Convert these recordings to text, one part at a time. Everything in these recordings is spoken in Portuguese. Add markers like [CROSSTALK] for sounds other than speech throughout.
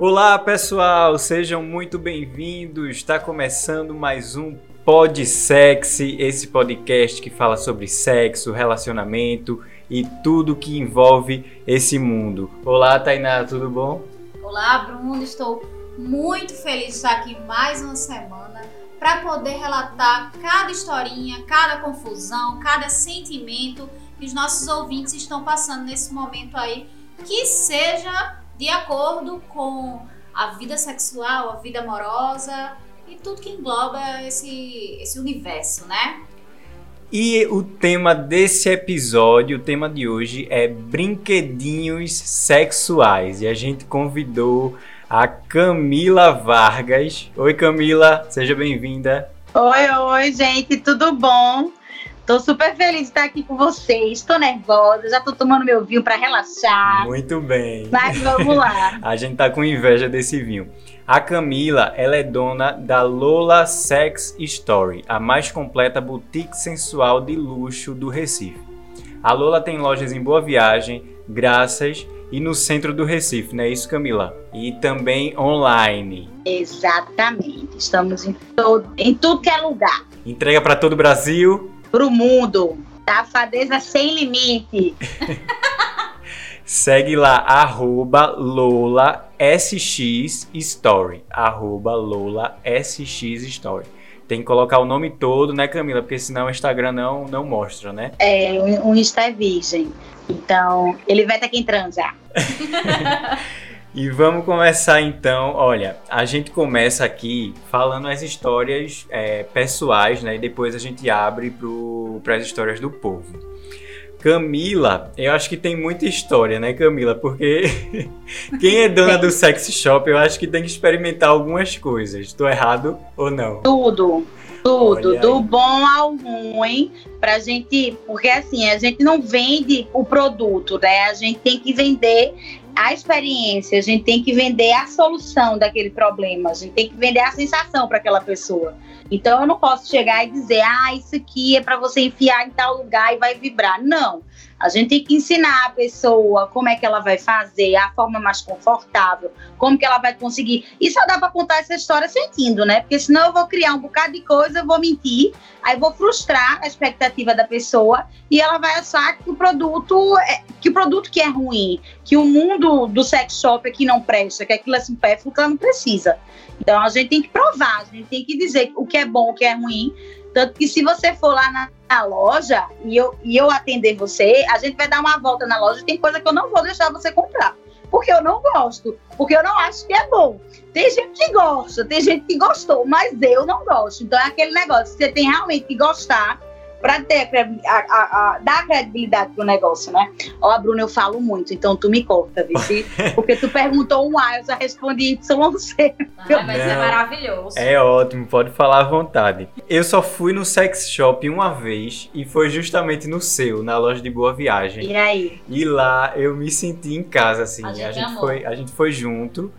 Olá pessoal, sejam muito bem-vindos. Está começando mais um Pod Sexy, esse podcast que fala sobre sexo, relacionamento e tudo que envolve esse mundo. Olá Tainá, tudo bom? Olá Bruno, estou muito feliz de estar aqui mais uma semana para poder relatar cada historinha, cada confusão, cada sentimento que os nossos ouvintes estão passando nesse momento aí, que seja de acordo com a vida sexual, a vida amorosa e tudo que engloba esse, esse universo, né? E o tema desse episódio, o tema de hoje é brinquedinhos sexuais. E a gente convidou a Camila Vargas. Oi, Camila, seja bem-vinda. Oi, oi, gente, tudo bom? Tô super feliz de estar aqui com vocês. Tô nervosa, já tô tomando meu vinho para relaxar. Muito bem. Mas vamos lá. [LAUGHS] a gente tá com inveja desse vinho. A Camila, ela é dona da Lola Sex Story, a mais completa boutique sensual de luxo do Recife. A Lola tem lojas em Boa Viagem, Graças e no centro do Recife, não é isso, Camila? E também online. Exatamente. Estamos em, todo, em tudo que é lugar. Entrega para todo o Brasil pro mundo. Safadeza sem limite. [LAUGHS] Segue lá, arroba Lola SX Story. Arroba Lola SX Story. Tem que colocar o nome todo, né, Camila? Porque senão o Instagram não, não mostra, né? É, o Insta é virgem. Então, ele vai ter que transar. [LAUGHS] E vamos começar então. Olha, a gente começa aqui falando as histórias é, pessoais, né? E depois a gente abre para as histórias do povo. Camila, eu acho que tem muita história, né, Camila? Porque [LAUGHS] quem é dona do sex shop, eu acho que tem que experimentar algumas coisas. Estou errado ou não? Tudo. Tudo, do bom ao ruim, pra gente. Porque assim, a gente não vende o produto, né? A gente tem que vender a experiência, a gente tem que vender a solução daquele problema, a gente tem que vender a sensação para aquela pessoa. Então eu não posso chegar e dizer, ah, isso aqui é para você enfiar em tal lugar e vai vibrar. Não. A gente tem que ensinar a pessoa como é que ela vai fazer, a forma mais confortável, como que ela vai conseguir. E só dá para contar essa história sentindo, né? Porque senão eu vou criar um bocado de coisa, eu vou mentir, aí vou frustrar a expectativa da pessoa e ela vai achar que o produto é, que o produto que é ruim, que o mundo do sex shop aqui não presta, que aquilo é supérfluo, que ela não precisa. Então a gente tem que provar, a gente tem que dizer o que é bom, o que é ruim. Tanto que se você for lá na, na, loja e eu, e eu atender você, a gente vai dar uma volta na loja. Tem coisa que eu não vou deixar você comprar. Porque eu não gosto. Porque eu não acho que é bom. Tem gente que gosta, tem gente que gostou, mas eu não gosto. Então é aquele negócio, você tem realmente que gostar para ter a, a, a, dar credibilidade pro negócio, né? Ó, Bruno, eu falo muito, então tu me corta, viu? [LAUGHS] Porque tu perguntou um A, eu já respondi YC. Ah, mas é maravilhoso. É ótimo, pode falar à vontade. Eu só fui no sex shop uma vez e foi justamente no seu, na loja de Boa Viagem. E aí? E lá eu me senti em casa, assim. A gente, a gente foi, a gente foi junto.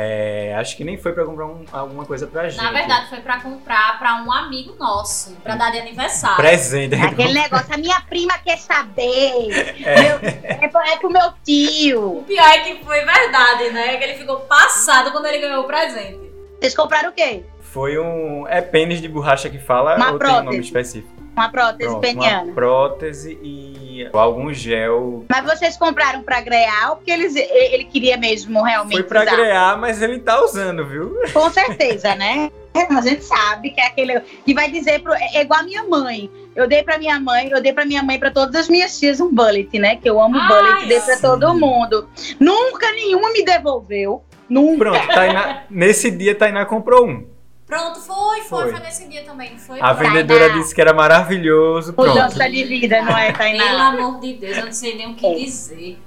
É, acho que nem foi para comprar um, alguma coisa pra gente. Na verdade, foi para comprar para um amigo nosso, para dar de aniversário. Presente. Aquele negócio, a minha prima quer saber. É. Meu, é, é pro meu tio. O pior é que foi verdade, né? Que ele ficou passado quando ele ganhou o presente. Vocês compraram o quê? Foi um. É pênis de borracha que fala Uma ou prótese. tem um nome específico? Uma prótese Pronto, peniana. Uma prótese e algum gel. Mas vocês compraram pra grear ou porque eles, ele queria mesmo realmente Foi pra usar? grear, mas ele tá usando, viu? Com certeza, né? [LAUGHS] A gente sabe que é aquele que vai dizer pro, é igual a minha mãe. Eu dei pra minha mãe, eu dei pra minha mãe, pra todas as minhas tias um bullet, né? Que eu amo Ai, bullet, dei pra sim. todo mundo. Nunca nenhuma me devolveu. Nunca. Pronto, Tainá, nesse dia Tainá comprou um. Pronto, foi, foi, Foi. foi, nesse dia também, não foi? A Pronto. vendedora Tainá. disse que era maravilhoso. Pronto. Mudança de vida, não é, Pelo Tainá? amor de Deus, eu não sei nem o que É. dizer.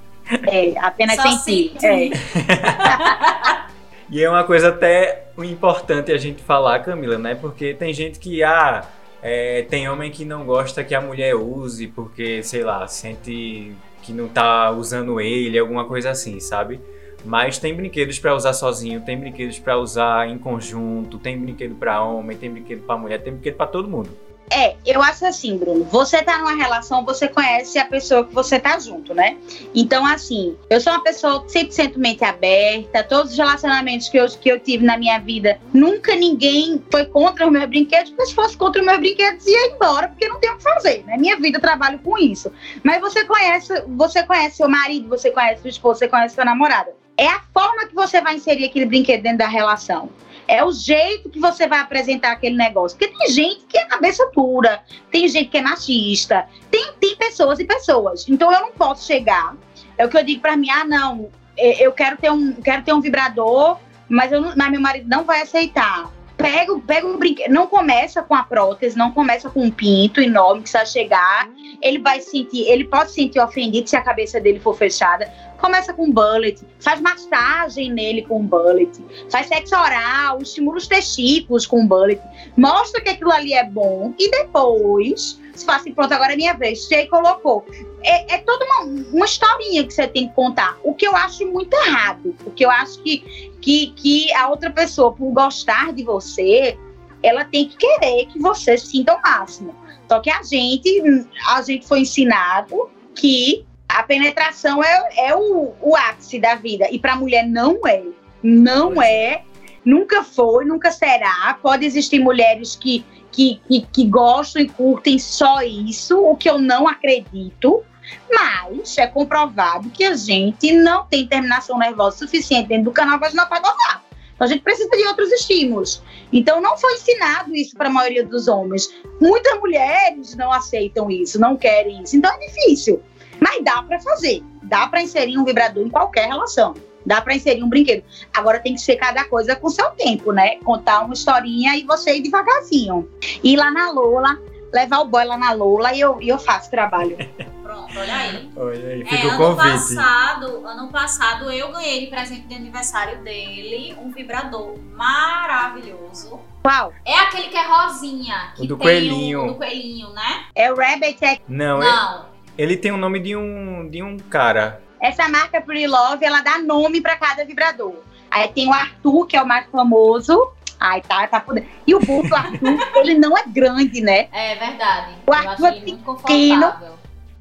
É, apenas Só sentir. sentir. É. [LAUGHS] E é uma coisa até importante a gente falar, Camila, né? Porque tem gente que, ah, é, tem homem que não gosta que a mulher use porque, sei lá, sente que não tá usando ele, alguma coisa assim, sabe? Mas tem brinquedos pra usar sozinho, tem brinquedos pra usar em conjunto, tem brinquedo pra homem, tem brinquedo pra mulher, tem brinquedo pra todo mundo. É, eu acho assim, Bruno. Você tá numa relação, você conhece a pessoa que você tá junto, né? Então, assim, eu sou uma pessoa 100% mente aberta. Todos os relacionamentos que eu, que eu tive na minha vida, nunca ninguém foi contra os meus brinquedos, porque se fosse contra os meus brinquedos, ia embora, porque não tem o que fazer, né? Minha vida eu trabalho com isso. Mas você conhece, você conhece seu marido, você conhece sua esposa, você conhece sua namorada. É a forma que você vai inserir aquele brinquedo dentro da relação. É o jeito que você vai apresentar aquele negócio. Porque tem gente que é cabeça dura, tem gente que é machista, tem, tem pessoas e pessoas. Então eu não posso chegar. É o que eu digo para mim, ah, não, é, eu quero ter um, quero ter um vibrador, mas, eu não, mas meu marido não vai aceitar. Pega, pega um brinquedo, não começa com a prótese, não começa com um pinto enorme que vai chegar. Ele vai sentir, ele pode se sentir ofendido se a cabeça dele for fechada Começa com bullet, faz massagem nele com bullet, faz sexo oral, estimula os testículos com bullet, mostra que aquilo ali é bom e depois se faz assim, pronto, agora é minha vez. Você colocou. É, é toda uma, uma historinha que você tem que contar. O que eu acho muito errado. Porque eu acho que, que, que a outra pessoa, por gostar de você, ela tem que querer que você sinta o máximo. Só que a gente, a gente foi ensinado que a penetração é, é o, o ápice da vida. E para a mulher não é. Não é. Nunca foi, nunca será. Pode existir mulheres que, que, que, que gostam e curtem só isso, o que eu não acredito. Mas é comprovado que a gente não tem terminação nervosa suficiente dentro do canal vaginal para gozar. Então a gente precisa de outros estímulos. Então não foi ensinado isso para a maioria dos homens. Muitas mulheres não aceitam isso, não querem isso. Então é difícil. Mas dá para fazer. Dá para inserir um vibrador em qualquer relação. Dá para inserir um brinquedo. Agora tem que ser cada coisa com seu tempo, né? Contar uma historinha e você ir devagarzinho. Ir lá na Lola, levar o boy lá na Lola e eu, e eu faço trabalho. [LAUGHS] Pronto, olha aí. Olha aí, É, fica o ano passado, ano passado eu ganhei de presente de aniversário dele um vibrador maravilhoso. Qual? É aquele que é rosinha, que O do tem coelhinho. O, do coelhinho, né? É o Rabbit. É... Não, ele, Não. ele tem o nome de um, de um cara. Essa marca Pretty Love, ela dá nome para cada vibrador. Aí tem o Arthur, que é o mais famoso. Ai, tá, tá podendo. E o do Arthur, [LAUGHS] ele não é grande, né? É verdade. O Arthur é pequeno. confortável.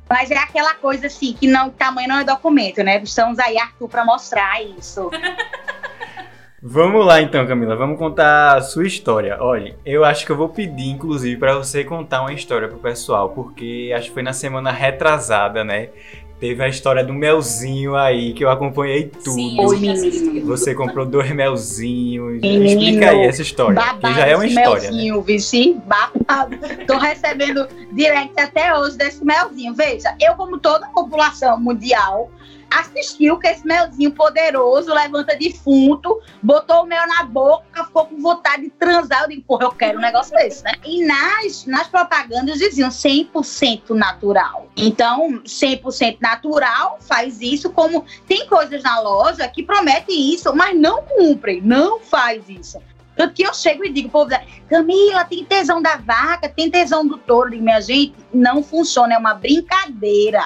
Mas é aquela coisa assim, que não, tamanho não é documento, né? Estamos aí, Arthur, para mostrar isso. [LAUGHS] Vamos lá então, Camila, vamos contar a sua história. Olha, eu acho que eu vou pedir, inclusive, para você contar uma história pro pessoal, porque acho que foi na semana retrasada, né? Teve a história do melzinho aí, que eu acompanhei tudo. Sim, menino. Você comprou dois melzinhos. Menino, Explica aí essa história, que já é uma história, né? melzinho, vici, babado. Tô recebendo direct até hoje desse melzinho. Veja, eu, como toda a população mundial, assistiu que esse melzinho poderoso levanta defunto, botou o mel na boca, ficou com vontade de transar. Eu digo, porra, eu quero um negócio desse, né? E nas, nas propagandas diziam 100% natural. Então, 100% natural faz isso como tem coisas na loja que prometem isso, mas não cumprem, não faz isso. Tanto que eu chego e digo, povo, Camila, tem tesão da vaca, tem tesão do touro. Eu digo, minha gente, não funciona, é uma brincadeira.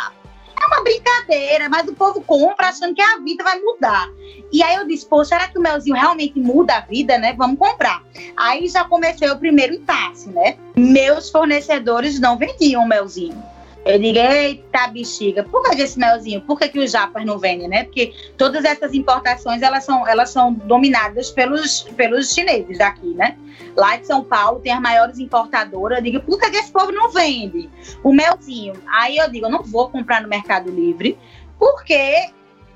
É uma brincadeira, mas o povo compra achando que a vida vai mudar. E aí eu disse, pô, será que o melzinho realmente muda a vida, né? Vamos comprar. Aí já comecei o primeiro impasse, né? Meus fornecedores não vendiam melzinho. Eu digo, eita bexiga, por que esse melzinho? Por que, que os japas não vendem, né? Porque todas essas importações, elas são, elas são dominadas pelos, pelos chineses daqui, né? Lá de São Paulo tem as maiores importadoras. Eu digo, por que, que esse povo não vende o melzinho? Aí eu digo, eu não vou comprar no Mercado Livre, porque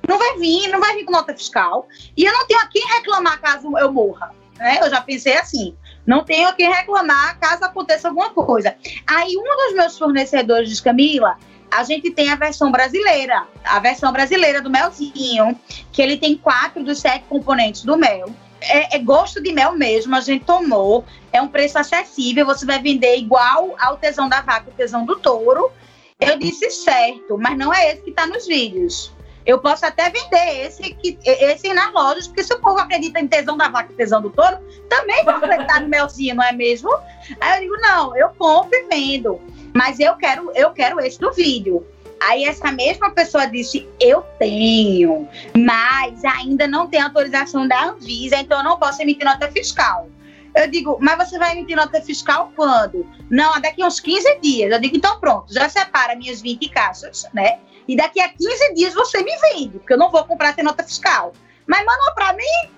não vai vir, não vai vir com nota fiscal. E eu não tenho a quem reclamar caso eu morra. Né? Eu já pensei assim. Não tenho a quem reclamar caso aconteça alguma coisa. Aí um dos meus fornecedores diz, Camila, a gente tem a versão brasileira, a versão brasileira do melzinho, que ele tem quatro dos sete componentes do mel. É, é gosto de mel mesmo, a gente tomou. É um preço acessível, você vai vender igual ao tesão da vaca, o tesão do touro. Eu disse certo, mas não é esse que está nos vídeos. Eu posso até vender esse, esse nas lojas, porque se o povo acredita em tesão da vaca e tesão do touro, também vai acreditar no melzinho, não é mesmo? Aí eu digo, não, eu compro e vendo. Mas eu quero, eu quero esse do vídeo. Aí essa mesma pessoa disse, eu tenho, mas ainda não tem autorização da Anvisa, então eu não posso emitir nota fiscal. Eu digo, mas você vai emitir nota fiscal quando? Não, daqui uns 15 dias. Eu digo, então pronto, já separa minhas 20 caixas, né? E daqui a 15 dias você me vende, porque eu não vou comprar sem nota fiscal. Mas manda pra mim.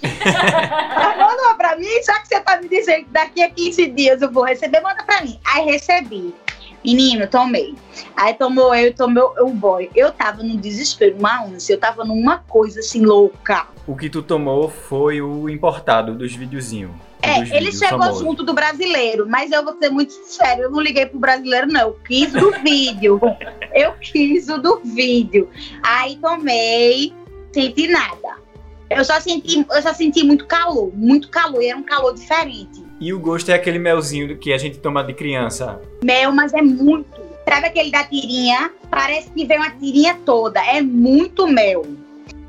[LAUGHS] manda uma pra mim, já que você tá me dizendo que daqui a 15 dias eu vou receber, manda pra mim. Aí recebi. Menino, tomei. Aí tomou eu, tomou o boy. Eu tava num desespero, uma ânsia, eu tava numa coisa assim louca. O que tu tomou foi o importado dos videozinhos. É, ele chegou famosos. junto do brasileiro, mas eu vou ser muito sincero, eu não liguei pro brasileiro, não. Eu quis do [LAUGHS] vídeo. eu quis o do vídeo. Aí tomei, senti nada. Eu só senti, eu só senti muito calor, muito calor, e era um calor diferente. E o gosto é aquele melzinho que a gente toma de criança. Mel, mas é muito. Sabe aquele da tirinha? Parece que vem uma tirinha toda. É muito mel.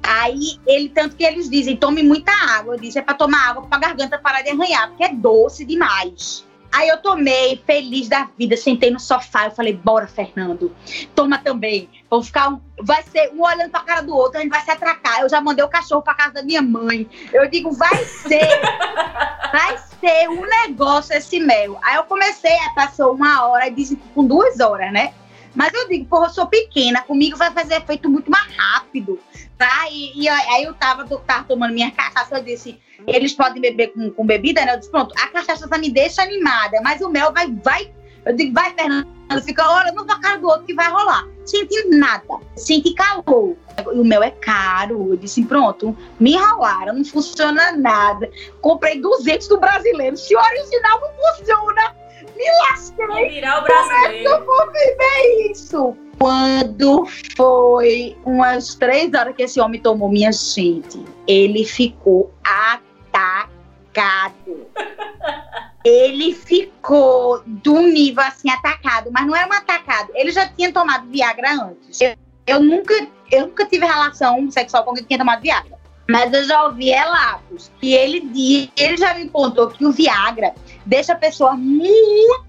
Aí, ele, tanto que eles dizem, tome muita água. Eu disse, é pra tomar água pra garganta parar de arranhar, porque é doce demais. Aí eu tomei, feliz da vida, sentei no sofá. Eu falei, bora, Fernando, toma também. Vamos ficar um. Vai ser um olhando pra cara do outro, a gente vai se atracar. Eu já mandei o cachorro pra casa da minha mãe. Eu digo, vai ser. vai ser um negócio esse mel. Aí eu comecei, passou uma hora, e disse com duas horas, né? Mas eu digo, porra, eu sou pequena, comigo vai fazer efeito muito mais rápido. Tá? E, e aí eu tava, tava tomando minha cachaça, eu disse, eles podem beber com, com bebida, né? Eu disse, pronto, a cachaça me deixa animada, mas o mel vai, vai. Eu digo, vai, Fernando, fica olhando pra cara do outro que vai rolar. Senti nada, senti calor. E o mel é caro. Eu disse, pronto, me enrolaram, não funciona nada. Comprei 200 do brasileiro. Se o original não funciona, me lasquei. Virar o brasileiro. Como é que eu vou viver isso? Quando foi umas três horas que esse homem tomou minha gente, ele ficou atacado. ele ficou do nível assim atacado, mas não era um atacado. Ele já tinha tomado Viagra antes. Eu, eu nunca, eu nunca tive relação sexual com alguém que tinha tomado Viagra. Mas eu já ouvi relatos. E ele, ele já me contou que o Viagra deixa a pessoa muito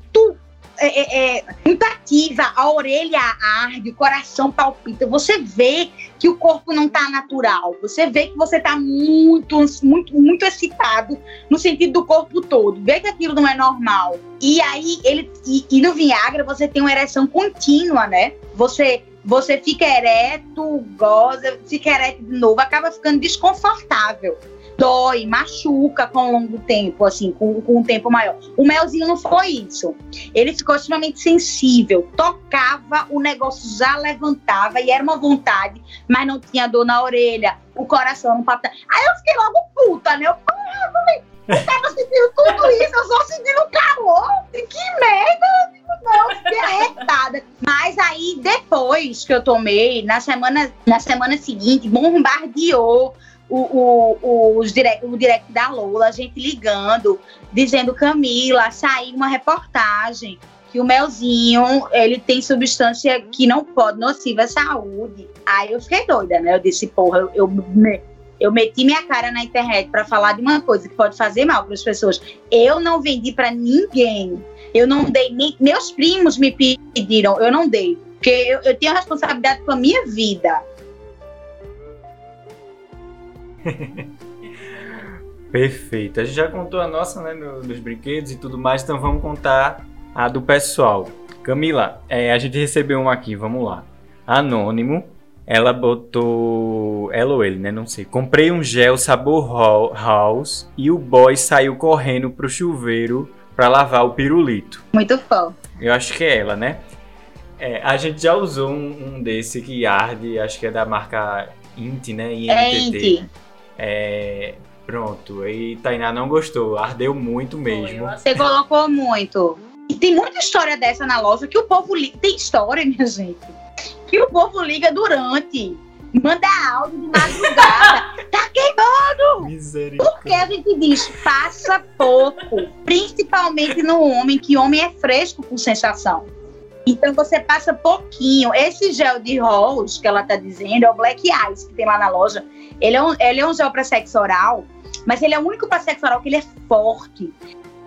é, é, é, muito ativa, a orelha arde, o coração palpita. Você vê que o corpo não está natural. Você vê que você está muito, muito, muito excitado no sentido do corpo todo. Vê que aquilo não é normal. E aí, ele e, e no Viagra você tem uma ereção contínua, né? Você você fica ereto, goza, fica ereto de novo, acaba ficando desconfortável dói, machuca com o longo tempo, assim, com, com um tempo maior. O melzinho não foi isso. Ele ficou extremamente sensível, tocava, o negócio já levantava e era uma vontade, mas não tinha dor na orelha, o coração não patava. Aí eu fiquei logo puta, né? Eu, falei, eu tava sentindo tudo isso, eu só sentindo calor. Que merda! Não, fiquei arretada. Mas aí, depois que eu tomei, na semana, na semana seguinte, bombardeou o, o, os direct, o direct da Lola, a gente ligando, dizendo, Camila, saiu uma reportagem que o melzinho, ele tem substância que não pode, nociva à saúde. Aí eu fiquei doida, né? Eu disse, porra, eu, eu, eu meti minha cara na internet para falar de uma coisa que pode fazer mal para as pessoas. Eu não vendi para ninguém. Eu não dei, nem, meus primos me pediram, eu não dei. Porque eu, eu tenho responsabilidade com a minha vida. [LAUGHS] Perfeito. A gente já contou a nossa, né, dos brinquedos e tudo mais, então vamos contar a do pessoal. Camila, é, a gente recebeu uma aqui, vamos lá. Anônimo, ela botou. Ela ou ele, né? Não sei. Comprei um gel sabor house e o boy saiu correndo pro chuveiro para lavar o pirulito. Muito fã. Eu acho que é ela, né? É, a gente já usou um, um, desse que arde, acho que é da marca Int, né? INTT. É Int. É, pronto, aí Tainá não gostou, ardeu muito mesmo. Você colocou muito. E tem muita história dessa na loja que o povo liga. Tem história, [LAUGHS] minha gente, que o povo liga durante. Manda áudio de madrugada. [LAUGHS] tá queimando! Porque a gente diz, passa pouco. Principalmente no homem, que homem é fresco com sensação. Então você passa pouquinho. Esse gel de Rose que ela tá dizendo é o Black Ice que tem lá na loja. Ele é um, ele é um gel para sexo oral, mas ele é o único para sexo oral que ele é forte.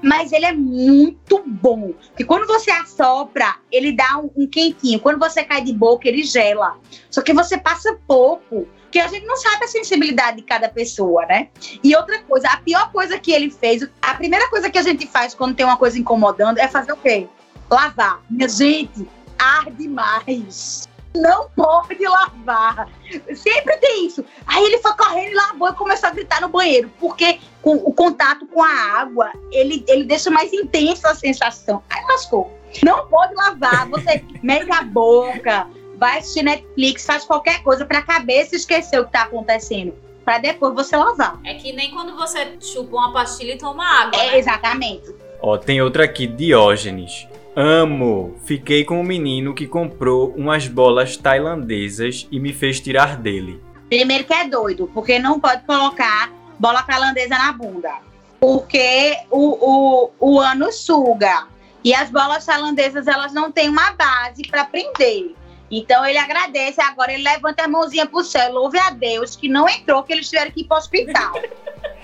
Mas ele é muito muito bom. Porque quando você assopra, ele dá um, um quentinho. Quando você cai de boca, ele gela. Só que você passa pouco porque a gente não sabe a sensibilidade de cada pessoa, né? E outra coisa, a pior coisa que ele fez, a primeira coisa que a gente faz quando tem uma coisa incomodando é fazer o quê? Lavar. Minha gente, arde mais. Não pode lavar. Sempre tem isso. Aí ele foi correndo e lavou e começou a gritar no banheiro, porque com, o contato com a água, ele, ele deixa mais intensa a sensação. Aí lascou. Não pode lavar, você [LAUGHS] mete a boca, vai assistir Netflix, faz qualquer coisa para a cabeça esquecer o que tá acontecendo. Para depois você lavar. É que nem quando você chupa uma pastilha e toma água. É, né? exatamente. Ó, tem outra aqui, Diógenes. Amo! Fiquei com um menino que comprou umas bolas tailandesas e me fez tirar dele. Primeiro que é doido, porque não pode colocar bola tailandesa na bunda. Porque o, o, o ano suga. E as bolas tailandesas, elas não têm uma base para prender. Então ele agradece, agora ele levanta a mãozinha pro céu, louve a Deus que não entrou, que eles tiveram que ir pro hospital. [LAUGHS]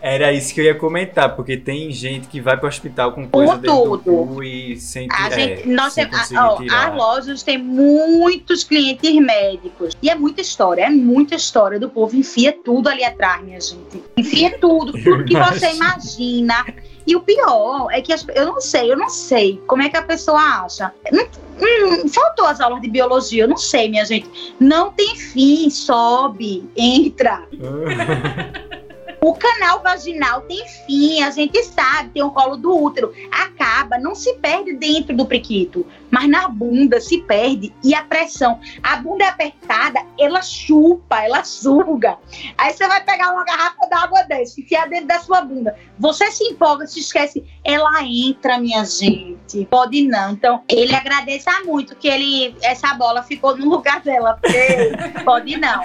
Era isso que eu ia comentar, porque tem gente que vai pro hospital com coisa Com dentro do tudo. cu e sente, A é, gente, nós sem conseguir ó, as lojas têm muitos clientes médicos. E é muita história, é muita história do povo. Enfia tudo ali atrás, minha gente. Enfia tudo, [LAUGHS] tudo que você imagina. E o pior é que as- eu não sei, eu não sei como é que a pessoa acha. Não- hum, faltou as aulas de biologia, eu não sei, minha gente. Não tem fim, sobe, entra. [LAUGHS] O canal vaginal tem fim, a gente sabe, tem o colo do útero. Acaba, não se perde dentro do priquito, mas na bunda se perde e a pressão. A bunda é apertada, ela chupa, ela suga. Aí você vai pegar uma garrafa d'água dessa, enfiar dentro da sua bunda. Você se empolga, se esquece, ela entra, minha gente. Pode não. Então, ele agradeça muito que ele essa bola ficou no lugar dela, porque pode não.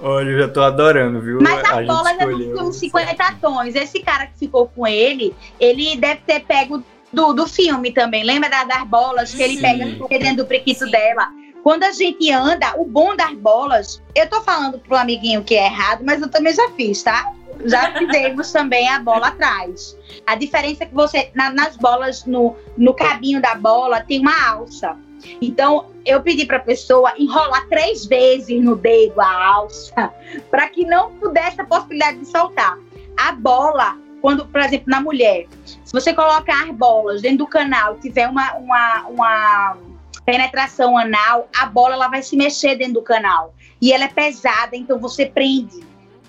Olha, eu já tô adorando, viu? Mas a, gente bola escolheu filme 50 tons. Esse cara que ficou com ele, ele deve ter pego do, do filme também. Lembra da- das bolas que ele Sim. pega dentro do prequito Sim. dela? Quando a gente anda, o bom das bolas, eu tô falando pro amiguinho que é errado, mas eu também já fiz, tá? Já fizemos também a bola atrás. A diferença é que você, na- nas bolas, no, no cabinho da bola, tem uma alça. Então, eu pedi pra pessoa enrolar três vezes no dedo a alça, para que não pudesse a possibilidade de soltar. A bola, quando, por exemplo, na mulher, se você colocar as bolas dentro do canal tiver uma, uma, uma penetração anal, a bola ela vai se mexer dentro do canal. E ela é pesada, então você prende,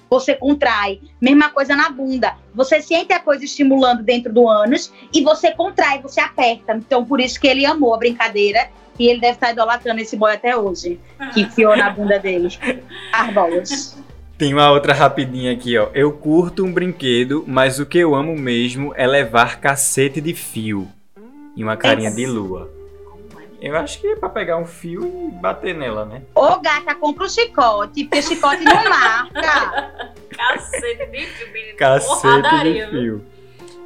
você contrai. Mesma coisa na bunda. Você sente a coisa estimulando dentro do ânus e você contrai, você aperta. Então, por isso que ele amou a brincadeira e ele deve estar idolatrando esse boy até hoje, que enfiou na bunda dele as bolas. Tem uma outra rapidinha aqui, ó. Eu curto um brinquedo, mas o que eu amo mesmo é levar cacete de fio. E uma carinha de lua. Eu acho que é pra pegar um fio e bater nela, né? Ô, gata, compra o chicote, porque chicote não marca. [LAUGHS] Cacete de fio, menino. Cacete de fio.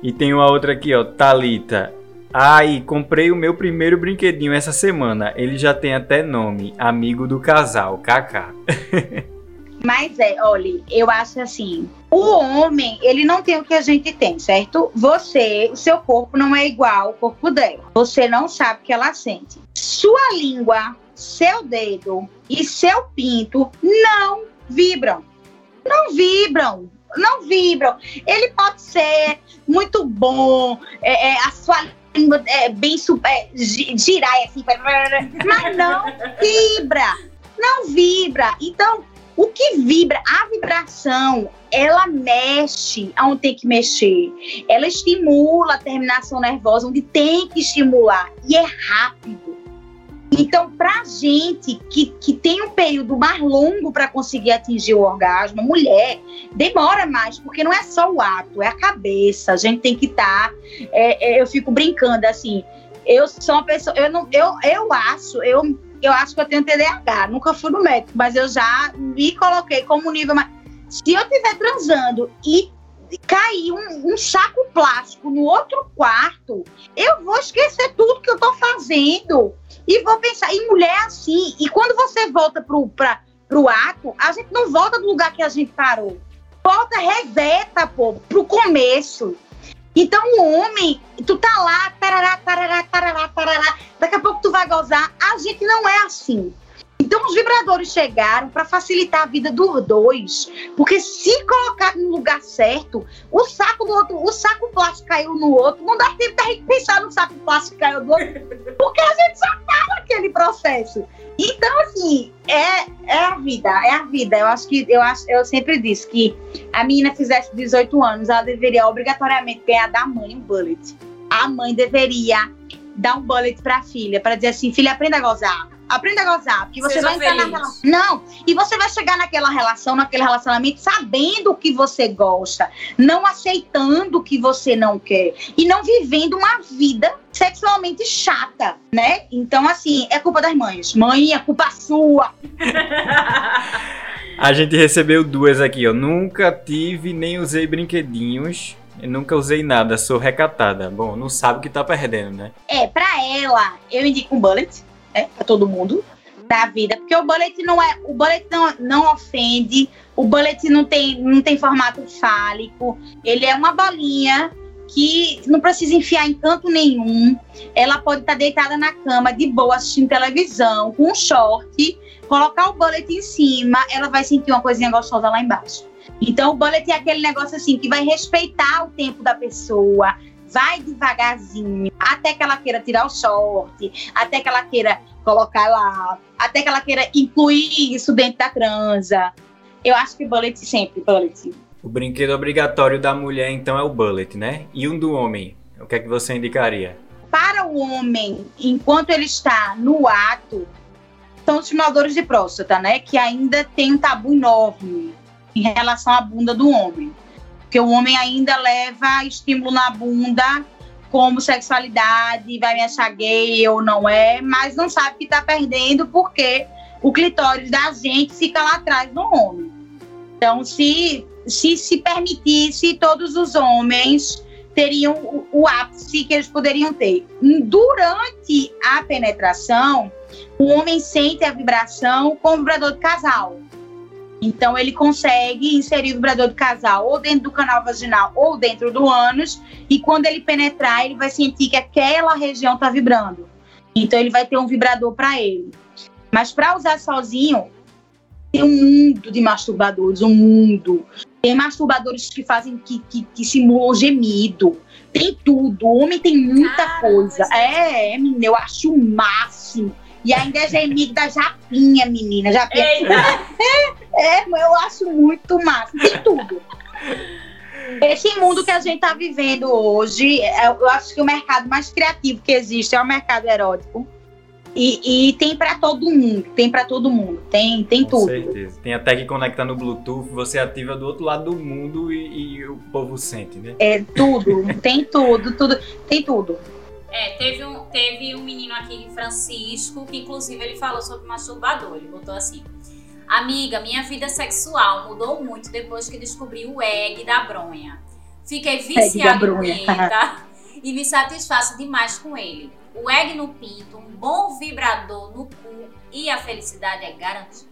E tem uma outra aqui, ó. Talita. Ai, comprei o meu primeiro brinquedinho essa semana. Ele já tem até nome. Amigo do casal, Kaká. [LAUGHS] Mas é, olha, eu acho assim, o homem, ele não tem o que a gente tem, certo? Você, seu corpo não é igual ao corpo dela. Você não sabe o que ela sente. Sua língua, seu dedo e seu pinto não vibram. Não vibram. Não vibram. Ele pode ser muito bom, é, é, a sua é bem é, gi- girar assim, mas não vibra. Não vibra. Então, o que vibra, a vibração, ela mexe onde tem que mexer. Ela estimula a terminação nervosa onde tem que estimular. E é rápido. Então, pra gente que, que tem um período mais longo para conseguir atingir o orgasmo, mulher, demora mais, porque não é só o ato, é a cabeça. A gente tem que estar. eu fico brincando assim. Eu sou uma pessoa. Eu, não, eu, eu acho, eu eu acho que eu tenho TDAH, nunca fui no médico, mas eu já me coloquei como nível mais. Se eu estiver transando e cair um, um, saco plástico no outro quarto, eu vou esquecer tudo que eu tô fazendo. E vou pensar, e mulher é assim, e quando você volta pro, pra, ato, a gente não volta do lugar que a gente parou. Volta, reseta, pô, pro começo. Então o homem, tu tá lá, tarará, tarará, tarará, tarará, daqui a pouco tu vai gozar. A gente não é assim. Então os vibradores chegaram para facilitar a vida dos dois, porque se colocar no lugar certo, o saco do outro, o saco plástico caiu no outro, não dá tempo da gente pensar no saco plástico que caiu do outro, porque a gente já tá naquele processo. Então assim, é, é a vida, é a vida. Eu acho que eu acho, eu sempre disse que a menina fizesse 18 anos, ela deveria obrigatoriamente ganhar da mãe um bullet. A mãe deveria dar um bullet para a filha, para dizer assim, filha, aprenda a gozar Aprenda a gozar, porque você Seja vai entrar feliz. na relação. Não, e você vai chegar naquela relação, naquele relacionamento, sabendo o que você gosta, não aceitando o que você não quer e não vivendo uma vida sexualmente chata, né? Então, assim, é culpa das mães. Mãe, é culpa sua. [LAUGHS] A gente recebeu duas aqui, ó. Nunca tive nem usei brinquedinhos. Eu nunca usei nada, sou recatada. Bom, não sabe o que tá perdendo, né? É, pra ela, eu indico um bullet né, para todo mundo da vida, porque o bullet não é, o bullet não, não ofende, o bullet não tem, não tem formato fálico, ele é uma bolinha que não precisa enfiar em canto nenhum. Ela pode estar tá deitada na cama de boa assistindo televisão com um short, colocar o bullet em cima, ela vai sentir uma coisinha gostosa lá embaixo. Então o bullet é aquele negócio assim que vai respeitar o tempo da pessoa, vai devagarzinho, até que ela queira tirar o short, até que ela queira colocar lá, até que ela queira incluir isso dentro da transa. Eu acho que bullet sempre, bullet. O brinquedo obrigatório da mulher, então, é o bullet, né? E um do homem? O que é que você indicaria? Para o homem, enquanto ele está no ato, são os estimuladores de próstata, né? Que ainda tem um tabu enorme em relação à bunda do homem. Porque o homem ainda leva estímulo na bunda como sexualidade, vai me achar gay ou não é, mas não sabe que está perdendo porque o clitóris da gente fica lá atrás do homem. Então, se se, se permitisse, todos os homens teriam o, o ápice que eles poderiam ter. Durante a penetração, o homem sente a vibração com o vibrador de casal. Então ele consegue inserir o vibrador do casal ou dentro do canal vaginal ou dentro do ânus e quando ele penetrar ele vai sentir que aquela região está vibrando. Então ele vai ter um vibrador para ele. Mas para usar sozinho tem um mundo de masturbadores, um mundo. Tem masturbadores que fazem que, que, que simulam gemido. Tem tudo. O homem tem muita coisa. É, é, menina, eu acho o máximo. E ainda é gemido da japinha, menina. Japinha. É, [LAUGHS] é, eu acho muito massa. Tem tudo. Esse mundo que a gente tá vivendo hoje, é, eu acho que o mercado mais criativo que existe é o mercado erótico. E, e tem para todo mundo, tem para todo mundo, tem, tem Com tudo. Com certeza. Tem até que conectar no Bluetooth, você ativa do outro lado do mundo e, e o povo sente, né? É tudo, tem tudo, tudo, tem tudo. É, teve um, teve um menino aqui, Francisco, que inclusive ele falou sobre masturbador. Ele botou assim: Amiga, minha vida sexual mudou muito depois que descobri o egg da bronha. Fiquei viciada ele, tá? [LAUGHS] E me satisfaço demais com ele. O egg no pinto, um bom vibrador no cu e a felicidade é garantida.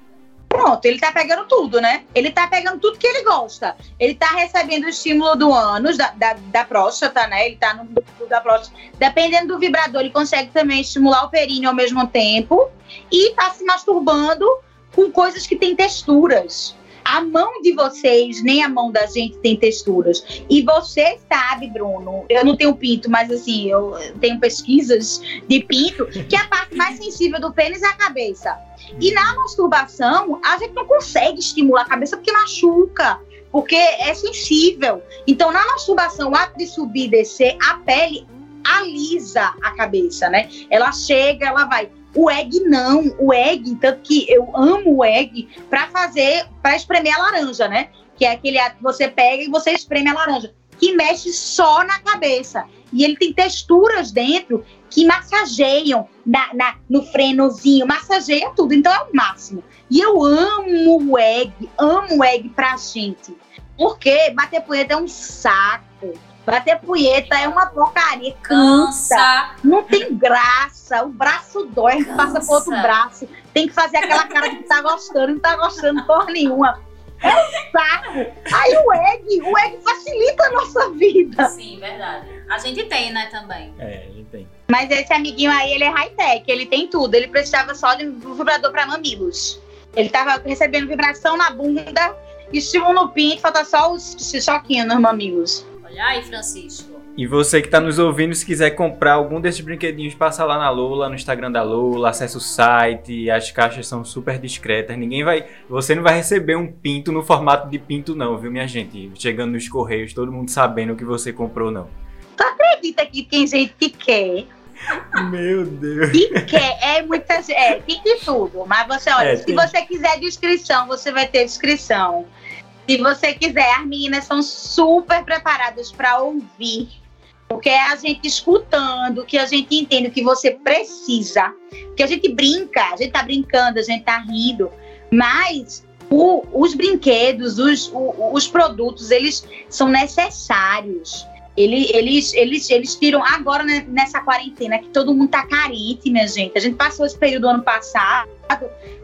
Pronto, ele tá pegando tudo, né? Ele tá pegando tudo que ele gosta. Ele tá recebendo o estímulo do ânus, da, da, da próstata, né? Ele tá no da próstata. Dependendo do vibrador, ele consegue também estimular o períneo ao mesmo tempo. E tá se masturbando com coisas que têm texturas. A mão de vocês, nem a mão da gente tem texturas. E você sabe, Bruno, eu não tenho pinto, mas assim, eu tenho pesquisas de pinto, que a parte mais sensível do pênis é a cabeça. E na masturbação, a gente não consegue estimular a cabeça porque machuca, porque é sensível. Então, na masturbação, o ato de subir e descer, a pele alisa a cabeça, né? Ela chega, ela vai. O egg não, o egg, tanto que eu amo o egg para fazer, para espremer a laranja, né? Que é aquele que você pega e você espreme a laranja, que mexe só na cabeça. E ele tem texturas dentro que massageiam na, na, no frenozinho, massageia tudo. Então é o máximo. E eu amo o egg, amo o egg pra gente. Porque bater punheta é um saco. Bater punheta é uma porcaria, cansa, cansa. não tem graça, o braço dói, a gente passa pro outro braço, tem que fazer aquela cara de que tá gostando, não tá gostando porra nenhuma. É um saco. Aí o egg, o egg facilita a nossa vida. Sim, verdade. A gente tem, né, também. É, a gente tem. Mas esse amiguinho aí, ele é high-tech, ele tem tudo. Ele precisava só de um vibrador para mamilos. Ele tava recebendo vibração na bunda, estímulo no pinto, falta só os choquinhos nos mamilos. Olha aí, Francisco. E você que está nos ouvindo, se quiser comprar algum desses brinquedinhos, passa lá na Lula, no Instagram da Lula, acessa o site, as caixas são super discretas. Ninguém vai. Você não vai receber um pinto no formato de pinto, não, viu, minha gente? Chegando nos correios, todo mundo sabendo o que você comprou, não. Tu acredita que tem gente que quer? [LAUGHS] Meu Deus. Que quer, é muitas. É, tem que tudo. Mas você, olha, É, se tem. você quiser descrição, você vai ter descrição. Se você quiser, as meninas são super preparadas para ouvir. Porque é a gente escutando, que a gente entende o que você precisa. Que a gente brinca, a gente tá brincando, a gente tá rindo. Mas o- os brinquedos, os, o- os produtos, eles são necessários. Ele- Eles, eles, eles tiram agora né, nessa quarentena que todo mundo tá carente, minha gente. A gente passou esse período ano passado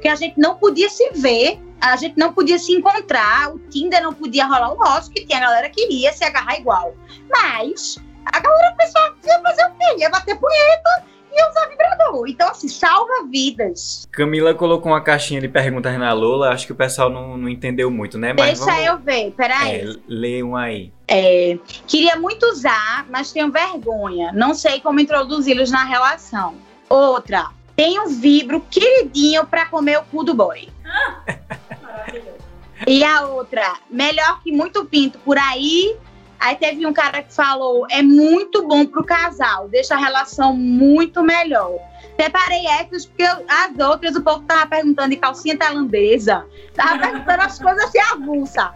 que a gente não podia se ver, a gente não podia se encontrar, o Tinder não podia rolar o nosso, que tinha a galera que ia se agarrar igual. Mas a galera pessoal ia fazer o quê? Ia bater punheta e usar vibrador. Então, assim, salva vidas. Camila colocou uma caixinha de perguntas na Lula, acho que o pessoal não, não entendeu muito, né? Mas Deixa vamos, eu ver, peraí. É, lê um aí. É, queria muito usar, mas tenho vergonha. Não sei como introduzi-los na relação. Outra, tenho vibro queridinho pra comer o cu do boy. Maravilhoso. E a outra, melhor que muito pinto por aí. Aí teve um cara que falou, é muito bom pro casal, deixa a relação muito melhor. Separei essas porque eu- as outras o povo tava perguntando de calcinha tailandesa, tava perguntando as coisas assim avulsa.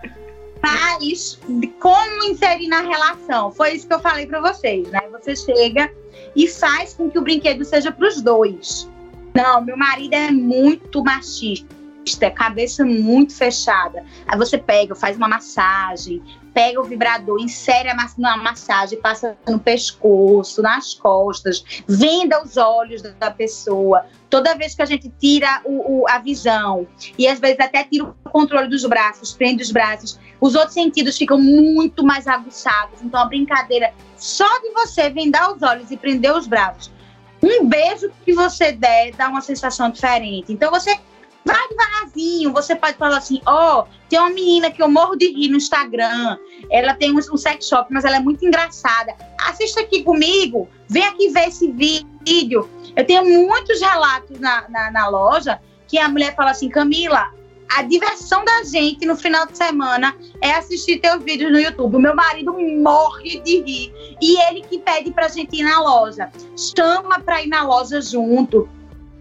Mas como inserir na relação? Foi isso que eu falei pra vocês, né? Você chega e faz com que o brinquedo seja pros dois. Não, meu marido é muito machista cabeça muito fechada. Aí você pega, faz uma massagem, pega o vibrador, insere a massagem, passa no pescoço, nas costas, venda os olhos da- da pessoa. Toda vez que a gente tira o- o- a visão, e às vezes até tira o controle dos braços, prende os braços, os outros sentidos ficam muito mais aguçados. Então a brincadeira, só de você vendar os olhos e prender os braços, um beijo que você der dá uma sensação diferente. Então você vai devagarzinho. Você pode falar assim: ó, tem uma menina que eu morro de rir no Instagram. Ela tem um, um sex shop, mas ela é muito engraçada. Assista aqui comigo, vem aqui ver esse vídeo. Eu tenho muitos relatos na, na, na loja que a mulher fala assim: Camila. A diversão da gente no final de semana é assistir teus vídeos no YouTube. O meu marido morre de rir. E ele que pede pra gente ir na loja. Chama pra ir na loja junto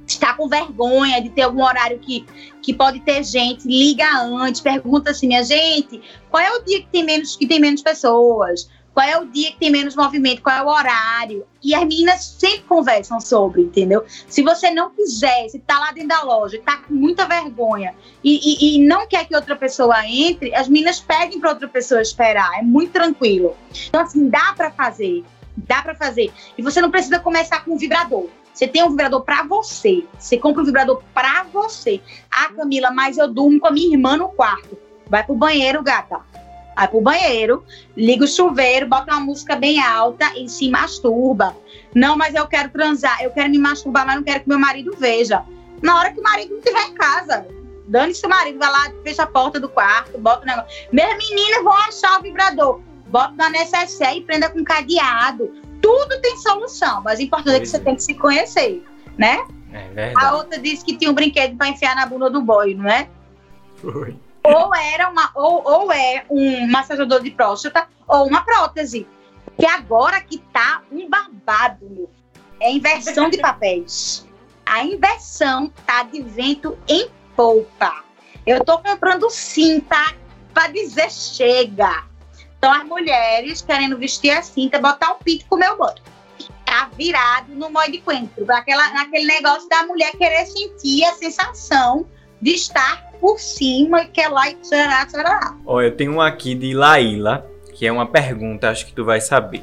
está com vergonha de ter algum horário que, que pode ter gente, liga antes, pergunta assim, minha gente, qual é o dia que tem menos que tem menos pessoas? Qual é o dia que tem menos movimento? Qual é o horário? E as meninas sempre conversam sobre, entendeu? Se você não quiser, se tá lá dentro da loja, tá com muita vergonha e, e- e não quer que outra pessoa entre, as meninas pedem para outra pessoa esperar. É muito tranquilo. Então, assim, dá para fazer. Dá para fazer. E você não precisa começar com um vibrador. Você tem um vibrador pra você. Você compra um vibrador pra você. Ah, Camila, mas eu durmo com a minha irmã no quarto. Vai pro banheiro, gata. Vai pro banheiro, liga o chuveiro, bota uma música bem alta e se masturba. Não, mas eu quero transar, eu quero me masturbar, mas não quero que meu marido veja. Na hora que o marido não estiver em casa, dane-se o marido, vai lá, fecha a porta do quarto, bota o negócio. Minhas meninas vão achar o vibrador. Bota na necessaire e prenda com cadeado. Tudo tem solução, mas o importante é que Pois você é. tem que se conhecer, né? É A verdade. outra disse que tinha um brinquedo pra enfiar na bunda do boy, não é? Foi. Ou era uma, ou, ou é um massageador de próstata ou uma prótese. Que agora que tá um babado, meu. É inversão de papéis. A inversão tá de vento em polpa. Eu tô comprando cinta pra dizer chega. Então as mulheres querendo vestir a cinta, botar um pinto com o meu bolo. Tá virado no mói de coentro. Naquele negócio da mulher querer sentir a sensação de estar por cima e quer lá e tchará, tchará. Ó, eu tenho um aqui de Laíla, que é uma pergunta, acho que tu vai saber.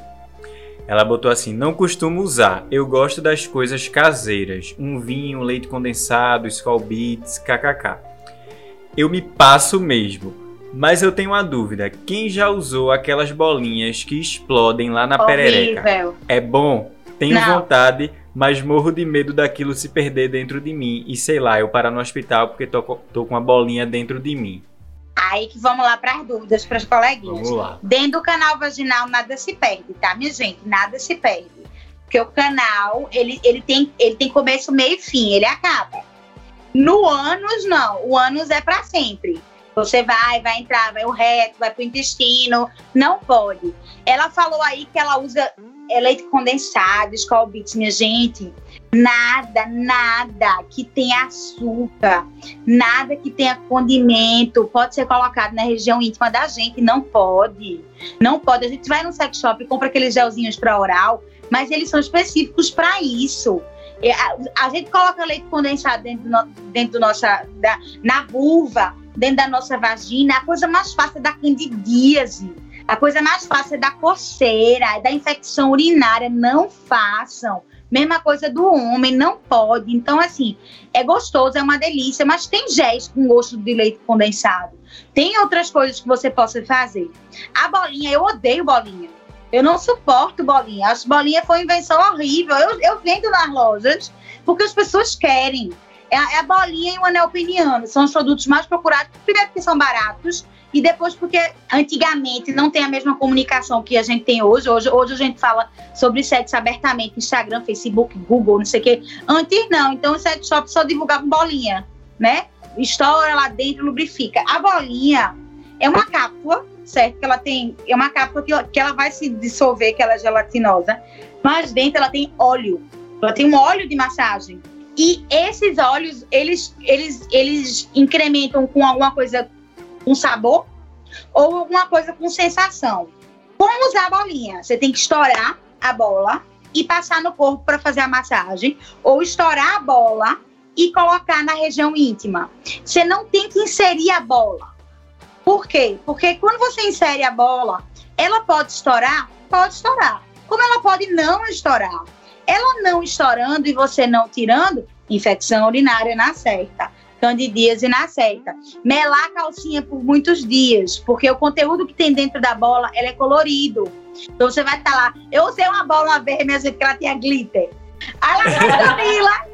Ela botou assim: Não costumo usar, eu gosto das coisas caseiras. Um vinho, leite condensado, Skull Beats, kkk. Eu me passo mesmo. Mas eu tenho uma dúvida. Quem já usou aquelas bolinhas que explodem lá na Horrível. perereca? É bom? Tenho Não. vontade, mas morro de medo daquilo se perder dentro de mim. E sei lá, eu parar no hospital porque tô, tô com uma bolinha dentro de mim. Aí que vamos lá para as dúvidas para as coleguinhas. Vamos lá. Dentro do canal vaginal nada se perde, tá, minha gente? Nada se perde. Porque o canal, ele, ele, tem, ele tem começo, meio e fim, ele acaba. No ânus, não. O ânus é para sempre. Você vai, vai entrar, vai o reto, vai pro intestino. Não pode. Ela falou aí que ela usa é, leite condensado, Beats, minha gente. Nada, nada que tenha açúcar, nada que tenha condimento pode ser colocado na região íntima da gente. Não pode. Não pode. A gente vai no sex shop e compra aqueles gelzinhos para oral, mas eles são específicos para isso. E A, gente coloca leite condensado dentro dentro do nossa, da, na vulva, dentro da nossa vagina. A coisa mais fácil é da candidíase. A coisa mais fácil é da coceira, é da infecção urinária. Não façam. Mesma coisa do homem, não pode. Então, assim, é gostoso, é uma delícia, mas tem géis com gosto de leite condensado. Tem outras coisas que você possa fazer. A bolinha, eu odeio bolinha. Eu não suporto bolinha. As bolinhas foi uma invenção horrível. Eu, eu vendo nas lojas porque as pessoas querem. É é a bolinha e o anel peniano. São os produtos mais procurados. Primeiro porque são baratos e depois porque antigamente não tem a mesma comunicação que a gente tem hoje. Hoje, hoje a gente fala sobre sexo abertamente, Instagram, Facebook, Google, não sei o quê. Antes não. Então o sex shop só divulgava bolinha, né? Estoura lá dentro, lubrifica. A bolinha é uma cápsula, certo? Que ela tem, é uma cápsula que, que ela vai se dissolver, que ela é gelatinosa, mas dentro ela tem óleo. Ela tem um óleo de massagem. E esses óleos, eles, eles, eles incrementam com alguma coisa, um sabor, ou alguma coisa com sensação. Como usar a bolinha? Você tem que estourar a bola e passar no corpo para fazer a massagem, ou estourar a bola e colocar na região íntima. Você não tem que inserir a bola. Por quê? Porque quando você insere a bola, ela pode estourar? Pode estourar. Como ela pode não estourar? Ela não estourando e você não tirando, infecção urinária na certa. Candidíase na certa. Melar a calcinha por muitos dias, porque o conteúdo que tem dentro da bola, ela é colorido. Então você vai estar lá. Eu usei uma bola vez, minha gente, ela tinha glitter. Aí ela Camila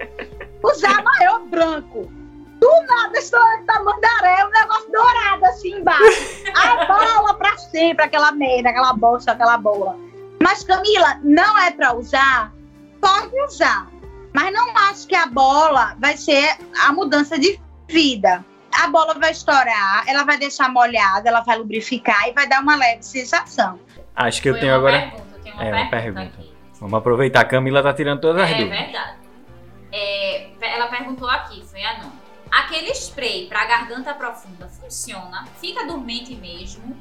usar maior branco. Do nada, estoura da mandaré, um negócio dourado assim embaixo. A bola pra sempre, aquela merda, aquela bolsa, aquela bola. Mas, Camila, não é pra usar? Pode usar. Mas não acho que a bola vai ser a mudança de vida. A bola vai estourar, ela vai deixar molhada, ela vai lubrificar e vai dar uma leve sensação. Acho que eu Foi tenho uma agora. Pergunta, tenho uma É, uma pergunta. Vamos aproveitar. A Camila tá tirando todas as É dúvidas. verdade. É, ela perguntou aqui, foi a não. Aquele spray pra garganta profunda funciona? Fica dormente mesmo?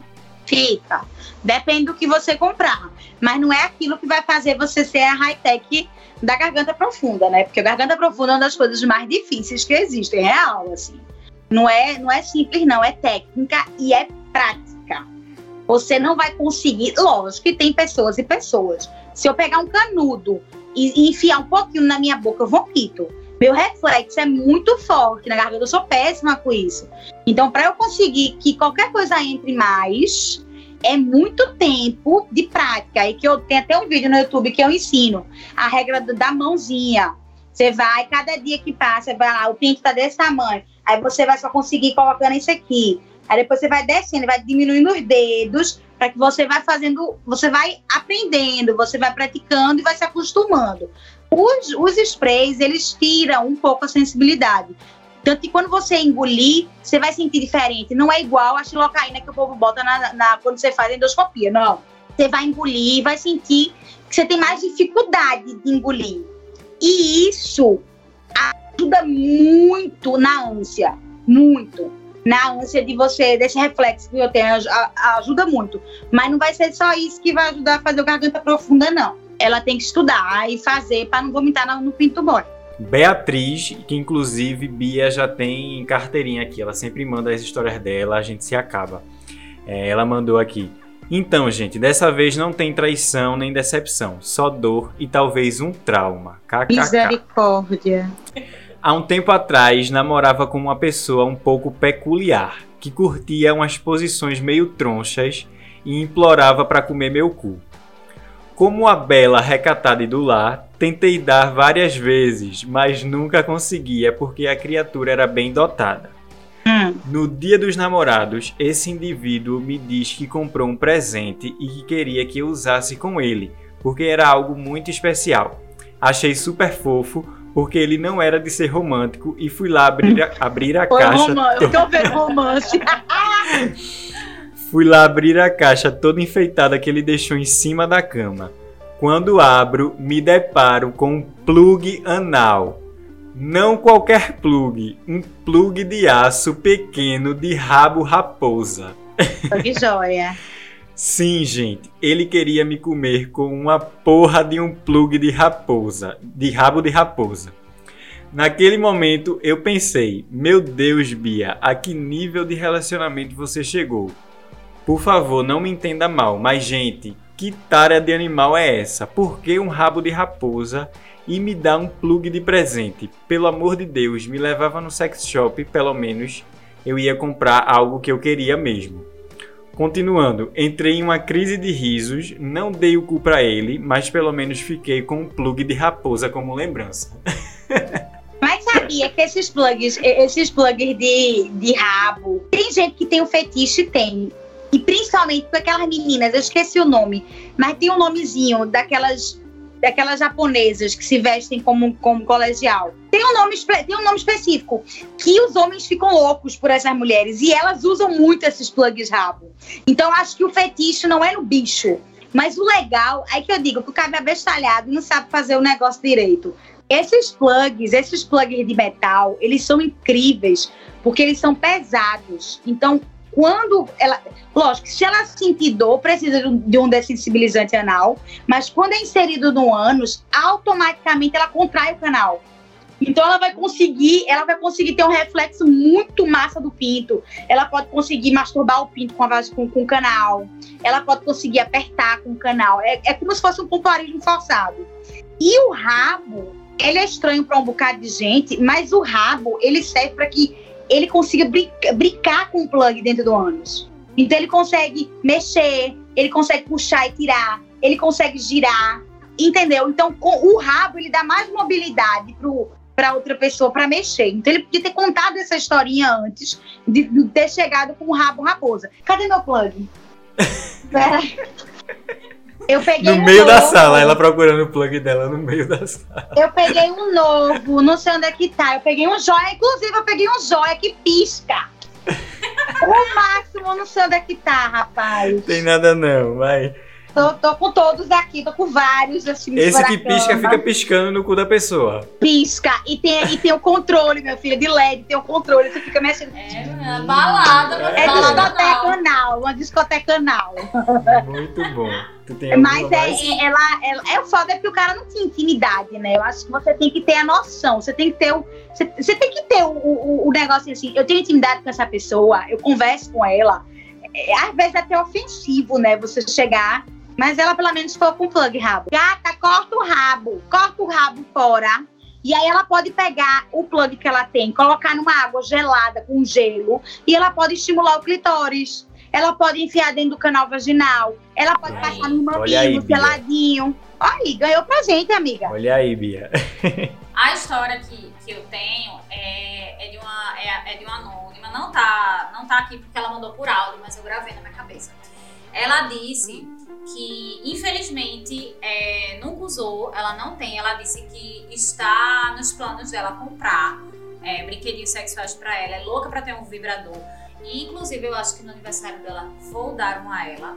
Fica. Depende do que você comprar. Mas não é aquilo que vai fazer você ser a high-tech da garganta profunda, né? Porque a garganta profunda é uma das coisas mais difíceis que existem, real, assim. Não é, não é simples, não. É técnica e é prática. Você não vai conseguir. Lógico que tem pessoas e pessoas. Se eu pegar um canudo e, e enfiar um pouquinho na minha boca, eu vomito. Meu reflexo é muito forte na garganta. Eu sou péssima com isso. Então, para eu conseguir que qualquer coisa entre mais, é muito tempo de prática. E que eu tenho até um vídeo no YouTube que eu ensino a regra da mãozinha. Você vai, cada dia que passa, vai lá, o pinto tá desse tamanho. Aí você vai só conseguir colocando isso aqui. Aí depois você vai descendo, vai diminuindo os dedos, para que você vai fazendo, você vai aprendendo, você vai praticando e vai se acostumando. Os, os sprays, eles tiram um pouco a sensibilidade. Tanto que quando você engolir, você vai sentir diferente. Não é igual a xilocaína que o povo bota na, na- quando você faz endoscopia, não. Você vai engolir vai sentir que você tem mais dificuldade de engolir. E isso ajuda muito na ânsia. Muito. Na ânsia de você, desse reflexo que eu tenho, ajuda muito. Mas não vai ser só isso que vai ajudar a fazer o garganta profunda, não. Ela tem que estudar e fazer para não vomitar no, no pinto mole. Beatriz, que inclusive Bia já tem carteirinha aqui, ela sempre manda as histórias dela, a gente se acaba. É, ela mandou aqui. Então, gente, dessa vez não tem traição nem decepção, só dor e talvez um trauma. KKK. Misericórdia. Há um tempo atrás, namorava com uma pessoa um pouco peculiar. que curtia umas posições meio tronchas e implorava para comer meu cu. Como a bela recatada e do lar, tentei dar várias vezes, mas nunca conseguia porque a criatura era bem dotada. Hum. No dia dos namorados, esse indivíduo me diz que comprou um presente e que queria que eu usasse com ele, porque era algo muito especial. Achei super fofo, porque ele não era de ser romântico e fui lá abrir a, abrir a Foi caixa. Romance. Eu tô vendo romance. [LAUGHS] fui lá abrir a caixa toda enfeitada que ele deixou em cima da cama. Quando abro, me deparo com um plug anal. Não qualquer plug, um plug de aço pequeno de rabo raposa. Que joia. Sim, gente, ele queria me comer com uma porra de um plug de raposa, de rabo de raposa. Naquele momento eu pensei, meu Deus, Bia, a que nível de relacionamento você chegou? Por favor, não me entenda mal, mas gente, que tara de animal é essa? Por que um rabo de raposa e me dá um plug de presente? Pelo amor de Deus, me levava no sex shop, pelo menos eu ia comprar algo que eu queria mesmo. Continuando, entrei em uma crise de risos, não dei o cu pra ele, mas pelo menos fiquei com um plug de raposa como lembrança. [LAUGHS] Mas sabia que esses plugs, esses plugs de, de rabo, tem gente que tem o fetiche, tem. E principalmente com aquelas meninas, eu esqueci o nome, mas tem um nomezinho daquelas daquelas japonesas que se vestem como, como colegial. Tem um, nome, tem um nome específico, que os homens ficam loucos por essas mulheres, e elas usam muito esses plugs rabo. Então, acho que o fetiche não é no bicho, mas o legal, aí que eu digo, que o cara é bestalhado não sabe fazer o negócio direito. Esses plugs, esses plugs de metal, eles são incríveis, porque eles são pesados. Então, quando ela. Lógico, se ela sentir dor, precisa de um dessensibilizante anal, mas quando é inserido no ânus, automaticamente ela contrai o canal. Então ela vai conseguir, ela vai conseguir ter um reflexo muito massa do pinto. Ela pode conseguir masturbar o pinto com, a, com, com o canal. Ela pode conseguir apertar com o canal. É, é como se fosse um pompoarismo forçado. E o rabo, ele é estranho para um bocado de gente, mas o rabo, ele serve para que ele consiga brincar, brincar com o plug dentro do ânus. Então ele consegue mexer, ele consegue puxar e tirar, ele consegue girar, entendeu? Então com o rabo ele dá mais mobilidade para outra pessoa para mexer. Então ele podia ter contado essa historinha antes de, de ter chegado com o rabo raposa. Cadê meu plug? [LAUGHS] Eu peguei no um meio novo. da sala, ela procurando o plug dela no meio da sala. Eu peguei um novo, não sei onde é que tá. Eu peguei um joia, inclusive eu peguei um joia que pisca. [LAUGHS] o máximo, não sei onde é que tá, rapaz. Tem nada não, vai. Tô, tô, com todos aqui, tô com vários assim. Esse que pisca fica piscando no cu da pessoa. Pisca. E tem, e tem o controle, meu filho, de LED, tem o controle, você fica mexendo. É, é balada, é, é discoteca anal, uma discoteca anal. Muito bom. Mas é, ela, ela, é o foda é porque o cara não tinha intimidade, né? Eu acho que você tem que ter a noção, você tem que ter o. Você, você tem que ter o, o, o negócio assim, eu tenho intimidade com essa pessoa, eu converso com ela. É, às vezes é até ofensivo, né? Você chegar mas ela pelo menos ficou com plug rabo. Gata, corta o rabo, corta o rabo fora. E aí ela pode pegar o plug que ela tem, colocar numa água gelada com gelo e ela pode estimular o clitóris. Ela pode enfiar dentro do canal vaginal. Ela pode passar no mamilo geladinho. Olha aí, ganhou pra gente, amiga. Olha aí, Bia. [LAUGHS] A história que, que eu tenho é, é, de uma, é, é de uma anônima. Não tá, não tá aqui porque ela mandou por áudio, mas eu gravei na minha cabeça. Ela disse que infelizmente é, nunca usou, ela não tem. Ela disse que está nos planos dela comprar é, brinquedinhos sexuais para ela, é louca para ter um vibrador. E, inclusive, eu acho que no aniversário dela vou dar um a ela.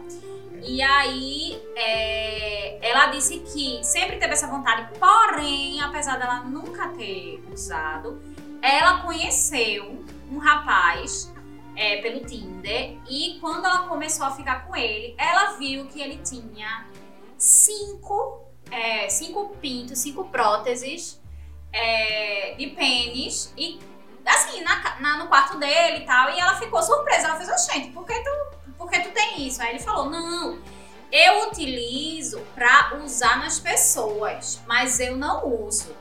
E aí, é, ela disse que sempre teve essa vontade, porém, apesar dela nunca ter usado, ela conheceu um rapaz é, pelo Tinder. E quando ela começou a ficar com ele, ela viu que ele tinha cinco, é, cinco pintos, cinco próteses é, de pênis. E assim, na, na, no quarto dele e tal. E ela ficou surpresa. Ela fez, gente, por que tu, por que tu tem isso? Aí ele falou, não. Eu utilizo para usar nas pessoas, mas eu não uso.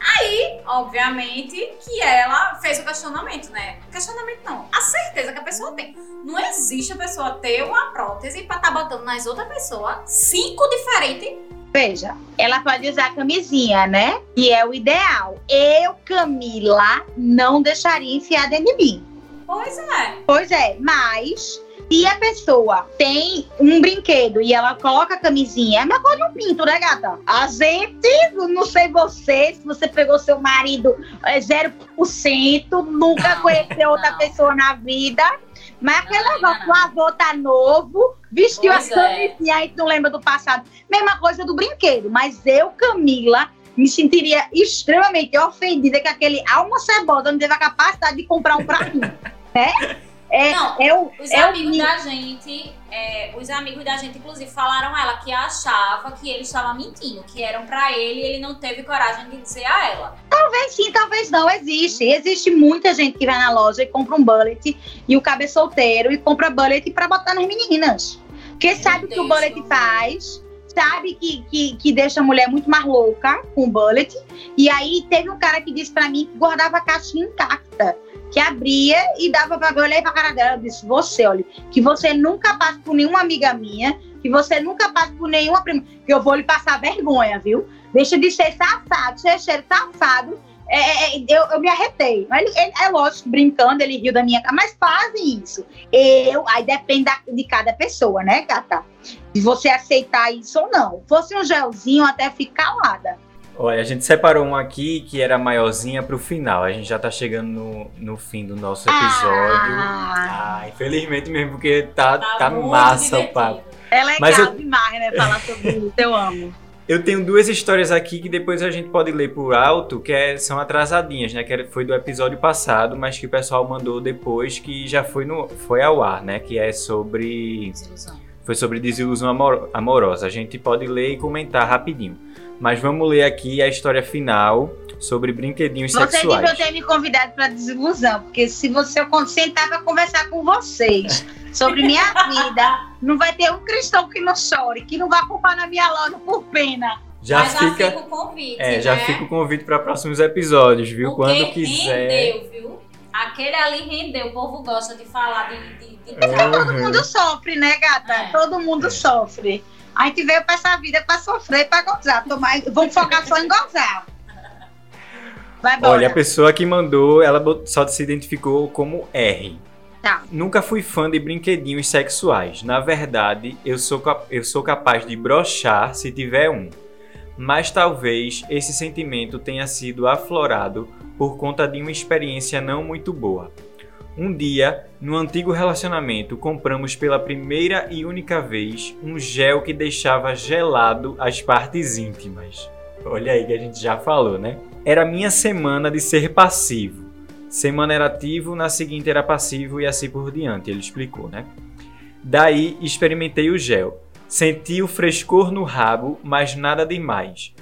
Aí, obviamente, que ela fez o questionamento, né? Questionamento não, a certeza que a pessoa tem. Não existe a pessoa ter uma prótese pra estar tá botando nas outras pessoas cinco diferentes Veja, ela pode usar camisinha, né? Que é o ideal. Eu, Camila, não deixaria enfiar dentro de mim. Pois é. Pois é, mas se a pessoa tem um brinquedo e ela coloca a camisinha, é uma coisa um pinto, né, gata? A gente, não sei você, se você pegou seu marido é 0%, nunca [LAUGHS] conheceu outra pessoa na vida. Mas aquele negócio, o avô tá novo, vestiu pois a camisinha, é. aí não lembra do passado. Mesma coisa do brinquedo. Mas eu, Camila, me sentiria extremamente ofendida que aquele alma cebosa não teve a capacidade de comprar um pra mim. [LAUGHS] né? É, não, é o, os é amigos o... da gente, é, os amigos da gente, inclusive, falaram a ela que achava que ele estava mentindo, que eram para ele e ele não teve coragem de dizer a ela. Talvez sim, talvez não. Existe. Existe muita gente que vai na loja e compra um bullet e o cabe solteiro e compra bullet para botar nas meninas. Porque Meu sabe o que o bullet faz sabe que, que, que, deixa a mulher muito mais louca com o bullet. E aí teve um cara que disse para mim que guardava a caixinha intacta que abria e dava para eu olhei para cara dela e disse: Você, olha, que você nunca passe por nenhuma amiga minha, que você nunca passe por nenhuma prima, que eu vou lhe passar vergonha, viu? Deixa de ser safado, ser cheiro safado. É, é, é, eu, eu me arretei. Ele, ele, é lógico, brincando, ele riu da minha cara, mas fazem isso. Eu, aí depende da, de cada pessoa, né, Cata? De você aceitar isso ou não. Fosse um gelzinho, até ficar calada. Olha, a gente separou um aqui que era maiorzinha pro final. A gente já tá chegando no, no fim do nosso episódio. Ah, ah infelizmente mesmo, porque tá, tá, tá massa divertido. o papo. É legal Mas eu... demais, né? Falar sobre [LAUGHS] isso. Eu amo. Eu tenho duas histórias aqui que depois a gente pode ler por alto, que é, são atrasadinhas, né? Que foi do episódio passado, mas que o pessoal mandou depois, que já foi, no, foi ao ar, né? Que é sobre. Desilusão. Foi sobre desilusão amor, amorosa. A gente pode ler e comentar rapidinho. Mas vamos ler aqui a história final sobre brinquedinhos você sexuais. Você devia ter me convidado para desilusão, porque se você eu sentar para conversar com vocês sobre minha [LAUGHS] vida, não vai ter um cristão que não chore, que não vá culpar na minha loja por pena. Já Mas fica, já fica o convite. É, né? já fica o convite para próximos episódios, viu? Porque Quando quiser. Rendeu, viu? Aquele ali rendeu. O povo gosta de falar de. de, de... Uhum. Todo mundo sofre, né, gata? É. Todo mundo é. sofre. A gente veio pra essa vida pra sofrer, pra gozar. Tomar, vamos focar só em gozar. Vai Olha, a pessoa que mandou, ela só se identificou como R. Tá. Nunca fui fã de brinquedinhos sexuais. Na verdade, eu sou, eu sou capaz de brochar se tiver um. Mas talvez esse sentimento tenha sido aflorado por conta de uma experiência não muito boa. Um dia, no antigo relacionamento, compramos pela primeira e única vez um gel que deixava gelado as partes íntimas. Olha aí que a gente já falou, né? Era minha semana de ser passivo. Semana era ativo, na seguinte era passivo e assim por diante, ele explicou, né? Daí experimentei o gel. Senti o frescor no rabo, mas nada demais.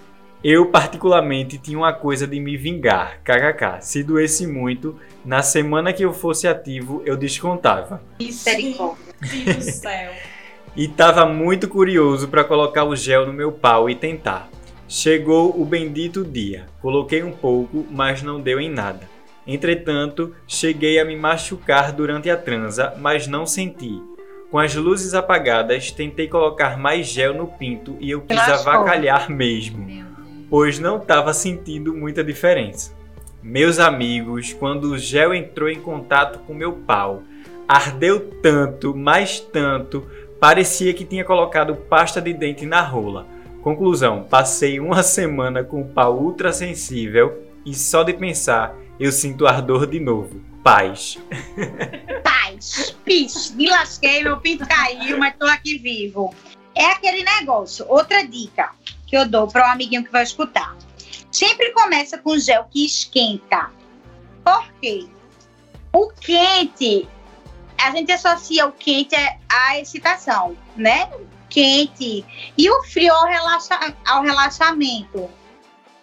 Eu, particularmente, tinha uma coisa de me vingar. KKK. Se doesse muito, na semana que eu fosse ativo, eu descontava. Misericórdia. Deus do céu. e tava muito curioso para colocar o gel no meu pau e tentar. Chegou o bendito dia. Coloquei um pouco, mas não deu em nada. Entretanto, cheguei a me machucar durante a transa, mas não senti. Com as luzes apagadas, tentei colocar mais gel no pinto e eu quis avacalhar mesmo pois não estava sentindo muita diferença. Meus amigos, quando o gel entrou em contato com meu pau, ardeu tanto, mais tanto, parecia que tinha colocado pasta de dente na rola. Conclusão: passei uma semana com o pau ultra sensível e só de pensar eu sinto ardor de novo. Paz. [LAUGHS] Paz. Pis. Me lasquei, meu pinto caiu, mas tô aqui vivo. É aquele negócio. Outra dica que eu dou para um amiguinho que vai escutar. Sempre começa com gel que esquenta. Por quê? O quente, a gente associa o quente à excitação, né? Quente. E o frio ao, relaxa, ao relaxamento.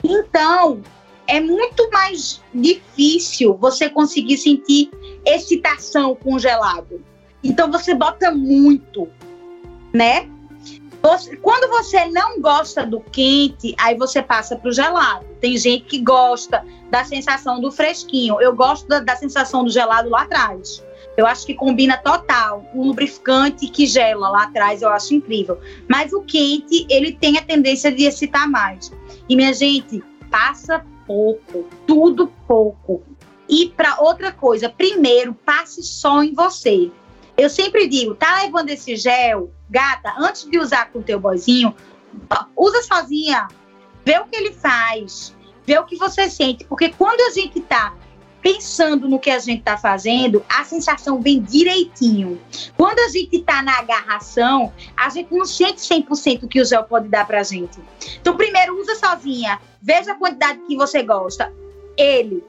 Então, é muito mais difícil você conseguir sentir excitação com gelado. Então, você bota muito, né? Você, quando você não gosta do quente, aí você passa para o gelado. Tem gente que gosta da sensação do fresquinho. Eu gosto da, da sensação do gelado lá atrás. Eu acho que combina total. Um lubrificante que gela lá atrás, eu acho incrível. Mas o quente, ele tem a tendência de excitar mais. E, minha gente, passa pouco, tudo pouco. E para outra coisa, primeiro, passe só em você. Eu sempre digo, tá levando esse gel, gata, antes de usar com teu boizinho, usa sozinha, vê o que ele faz, vê o que você sente, porque quando a gente tá pensando no que a gente está fazendo, a sensação vem direitinho. Quando a gente está na agarração, a gente não sente 100% que o gel pode dar para a gente. Então, primeiro, usa sozinha, veja a quantidade que você gosta. Ele,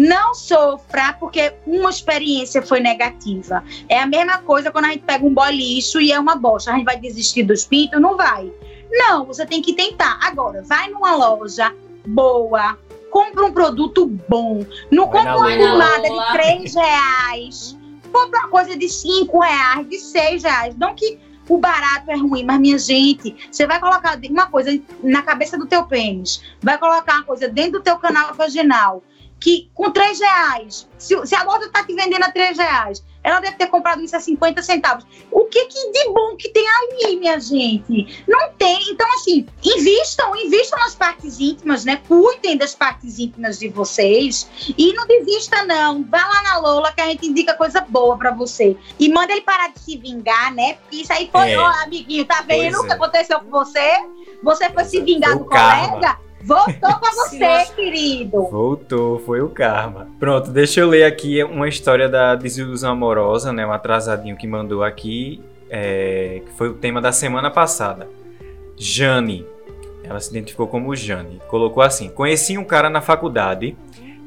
não sofra porque uma experiência foi negativa. É a mesma coisa quando a gente pega um bolicho e é uma bosta. A gente vai desistir dos pintos? Não vai. Não, você tem que tentar. Agora, vai numa loja boa, compra um produto bom. Não compra uma pomada de 3 reais. Compra uma coisa de 5 reais, de 6 reais. Não que o barato é ruim, mas minha gente, você vai colocar uma coisa na cabeça do teu pênis, vai colocar uma coisa dentro do teu canal vaginal, que com 3 reais, se, se a loja está te vendendo a 3 reais, ela deve ter comprado isso a 50 centavos. O que, que de bom que tem ali, minha gente? Não tem. Então, assim, invistam, invistam nas partes íntimas, né? Cuidem das partes íntimas de vocês. E não desista, não. Vá lá na Lola que a gente indica coisa boa para você. E manda ele parar de se vingar, né? Porque isso aí foi, é. ó, amiguinho, tá vendo o que é. aconteceu com você? Você foi se vingar do colega? Voltou pra [LAUGHS] você, querido. Voltou, foi o karma. Pronto, deixa eu ler aqui uma história da desilusão amorosa, né? Um atrasadinho que mandou aqui, é, que foi o tema da semana passada. Jane, ela se identificou como Jane. Colocou assim: Conheci um cara na faculdade.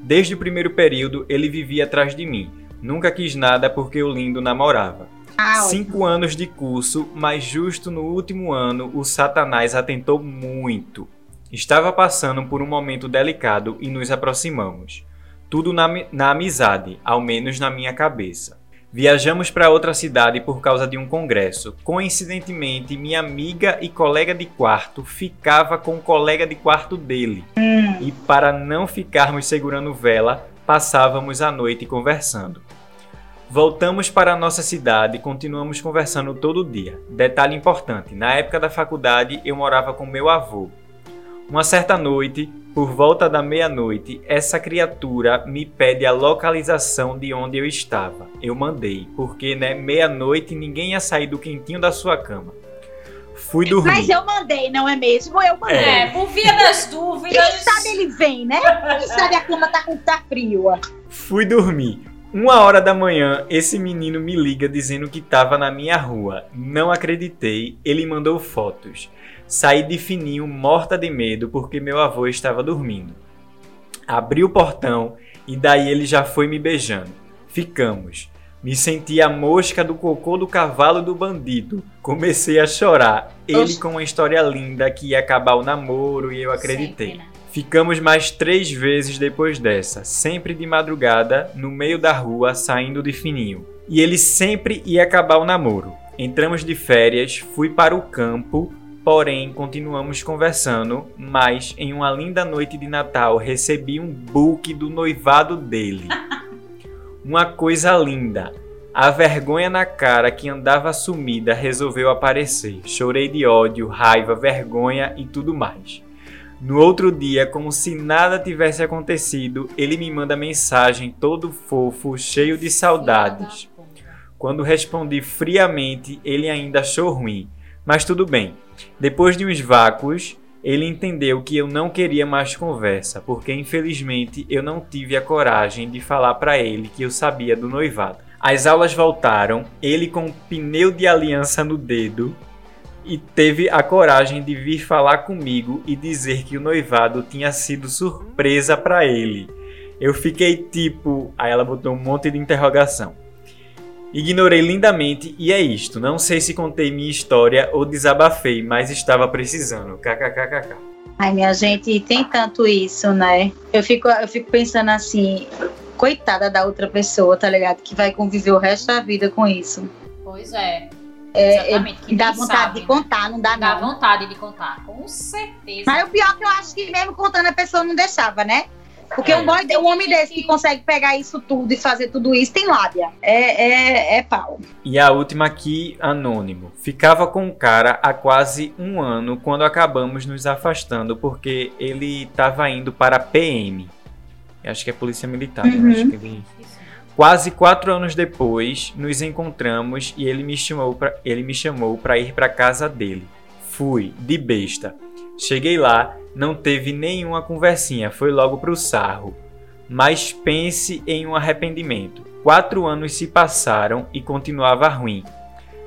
Desde o primeiro período, ele vivia atrás de mim. Nunca quis nada porque o lindo namorava. Cinco anos de curso, mas justo no último ano, o Satanás atentou muito. Estava passando por um momento delicado e nos aproximamos. Tudo na, na amizade, ao menos na minha cabeça. Viajamos para outra cidade por causa de um congresso. Coincidentemente, minha amiga e colega de quarto ficava com o colega de quarto dele. E para não ficarmos segurando vela, passávamos a noite conversando. Voltamos para a nossa cidade e continuamos conversando todo dia. Detalhe importante: na época da faculdade eu morava com meu avô. Uma certa noite, por volta da meia-noite, essa criatura me pede a localização de onde eu estava. Eu mandei, porque né, meia-noite ninguém ia sair do quentinho da sua cama. Fui dormir. Mas eu mandei, não é mesmo? Eu mandei. É, por via das dúvidas. Quem sabe ele vem, né? Quem sabe a cama tá com tá frio. Fui dormir. Uma hora da manhã, esse menino me liga dizendo que estava na minha rua. Não acreditei, ele mandou fotos. Saí de fininho, morta de medo, porque meu avô estava dormindo. Abri o portão e daí ele já foi me beijando. Ficamos. Me senti a mosca do cocô do cavalo do bandido. Comecei a chorar. Ele com uma história linda que ia acabar o namoro e eu acreditei. Ficamos mais três vezes depois dessa, sempre de madrugada, no meio da rua, saindo de fininho. E ele sempre ia acabar o namoro. Entramos de férias, fui para o campo, Porém, continuamos conversando, mas em uma linda noite de Natal recebi um book do noivado dele. [LAUGHS] Uma coisa linda. A vergonha na cara que andava sumida resolveu aparecer. Chorei de ódio, raiva, vergonha e tudo mais. No outro dia, como se nada tivesse acontecido, ele me manda mensagem todo fofo, cheio de saudades. Quando respondi friamente, ele ainda achou ruim. Mas tudo bem. Depois de uns vácuos, ele entendeu que eu não queria mais conversa, porque infelizmente eu não tive a coragem de falar para ele que eu sabia do noivado. As aulas voltaram, ele com um pneu de aliança no dedo e teve a coragem de vir falar comigo e dizer que o noivado tinha sido surpresa para ele. Eu fiquei tipo, aí ela botou um monte de interrogação. Ignorei lindamente e é isto. Não sei se contei minha história ou desabafei, mas estava precisando. KKKKK. Ai, minha gente, tem tanto isso, né? Eu fico, eu fico pensando assim, coitada da outra pessoa, tá ligado? Que vai conviver o resto da vida com isso. Pois é. É, Exatamente, é, dá nem vontade sabe, de contar, não dá Dá não. vontade de contar, com certeza. Mas o pior é que eu acho que mesmo contando a pessoa não deixava, né? Porque É. um, boy, um homem desse que consegue pegar isso tudo e fazer tudo isso tem lábia. É, é, é pau. E a última aqui, anônimo. Ficava com o cara há quase um ano quando acabamos nos afastando porque ele estava indo para a PM. Acho que é Polícia Militar. Uhum. acho que ele... Quase quatro anos depois, nos encontramos e ele me chamou pra, ele me chamou para ir para casa dele. Fui, de besta. Cheguei lá, não teve nenhuma conversinha, foi logo pro sarro. Mas pense em um arrependimento. Quatro anos se passaram e continuava ruim.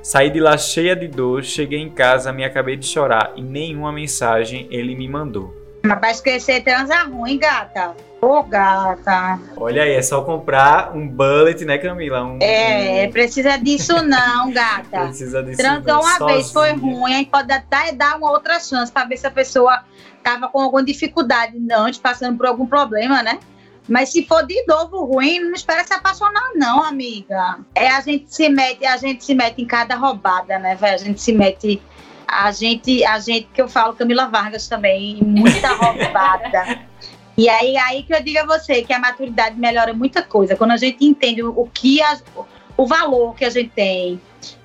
Saí de lá cheia de dor, cheguei em casa, me acabei de chorar e nenhuma mensagem ele me mandou. Pra esquecer transa ruim, gata. Ô, gata. Olha aí, é só comprar um bullet, né, Camila? Um, É, um- precisa disso não, gata. [LAUGHS] Precisa disso. Transou não, uma vez, foi sozinha. ruim, a gente pode até dar uma outra chance pra ver se a pessoa tava com alguma dificuldade antes, passando por algum problema, né? Mas se for de novo ruim, não espera se apaixonar, não, amiga. É a gente se mete, a gente se mete em cada roubada, né, velho? A gente se mete. A gente, a gente, que eu falo Camila Vargas também, muita [LAUGHS] roubada. E aí, aí que eu digo a você que a maturidade melhora muita coisa. Quando a gente entende o, que a- o valor que a gente tem,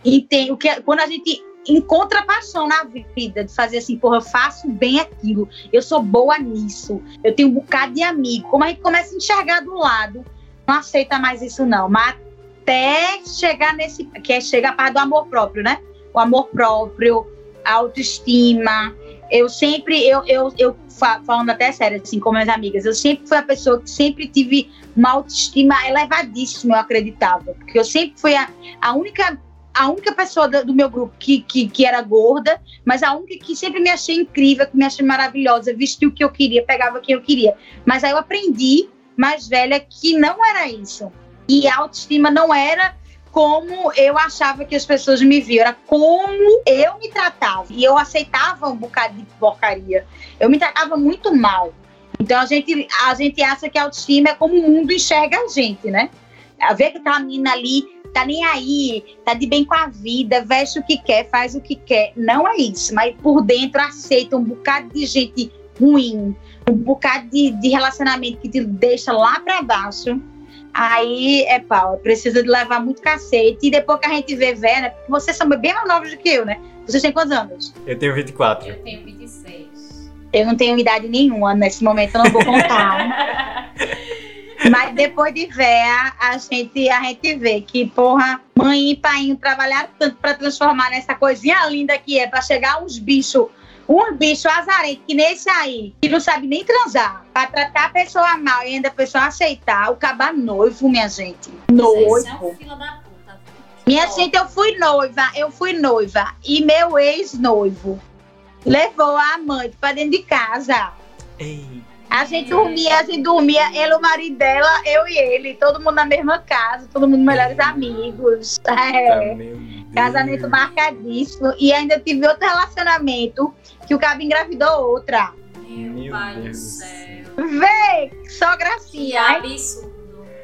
entende o que quando a gente encontra paixão na vida de fazer assim, porra, eu faço bem aquilo, eu sou boa nisso, eu tenho um bocado de amigo. Como a gente começa a enxergar do lado, não aceita mais isso não, mas até chegar nesse que é chegar a parte do amor próprio, né? O amor próprio, a autoestima. Eu sempre, eu, eu, eu fa- falando até sério, assim, com minhas amigas, eu sempre fui a pessoa que sempre tive uma autoestima elevadíssima, eu acreditava. Porque eu sempre fui a, a única a única pessoa do, meu grupo que, que, que era gorda, mas a única que sempre me achei incrível, que me achei maravilhosa, vestiu o que eu queria, pegava quem eu queria. Mas aí eu aprendi, mais velha, que não era isso. E a autoestima não era como eu achava que as pessoas me viam, era como eu me tratava. E eu aceitava um bocado de porcaria. Eu me tratava muito mal. Então a gente, a gente acha que a autoestima é como o mundo enxerga a gente, né? A ver que aquela menina ali tá nem aí, tá de bem com a vida, veste o que quer, faz o que quer. Não é isso, mas por dentro aceita um bocado de gente ruim, um bocado de, de relacionamento que te deixa lá pra baixo. Aí é pau, precisa de levar muito cacete. E depois que a gente vê velha, porque vocês são bem mais novos do que eu, né? Vocês têm quantos anos? Eu tenho 24. Eu tenho 26. Eu não tenho idade nenhuma, nesse momento eu não vou contar. [LAUGHS] Mas depois de véia, a gente, a gente vê que, porra, mãe e pai trabalharam tanto pra transformar nessa coisinha linda que é, pra chegar uns bichos, uns bichos azarentos, que nesse aí, que não sabe nem transar, pra tratar a pessoa mal e ainda a pessoa aceitar, o caba noivo, minha gente. Noivo. fila da puta. viu? Minha Ó, gente, eu fui noiva, eu fui noiva. E meu ex-noivo levou a amante pra dentro de casa. Ei, A gente dormia, a gente dormia, ele, o marido dela, eu e ele, todo mundo na mesma casa, todo mundo melhores amigos. É, tá, meu Deus. Casamento marcadíssimo. E ainda tive outro relacionamento que o cabo engravidou outra. Meu, Meu pai do Deus. céu. Vê, só Que gracinha. Ai, absurdo.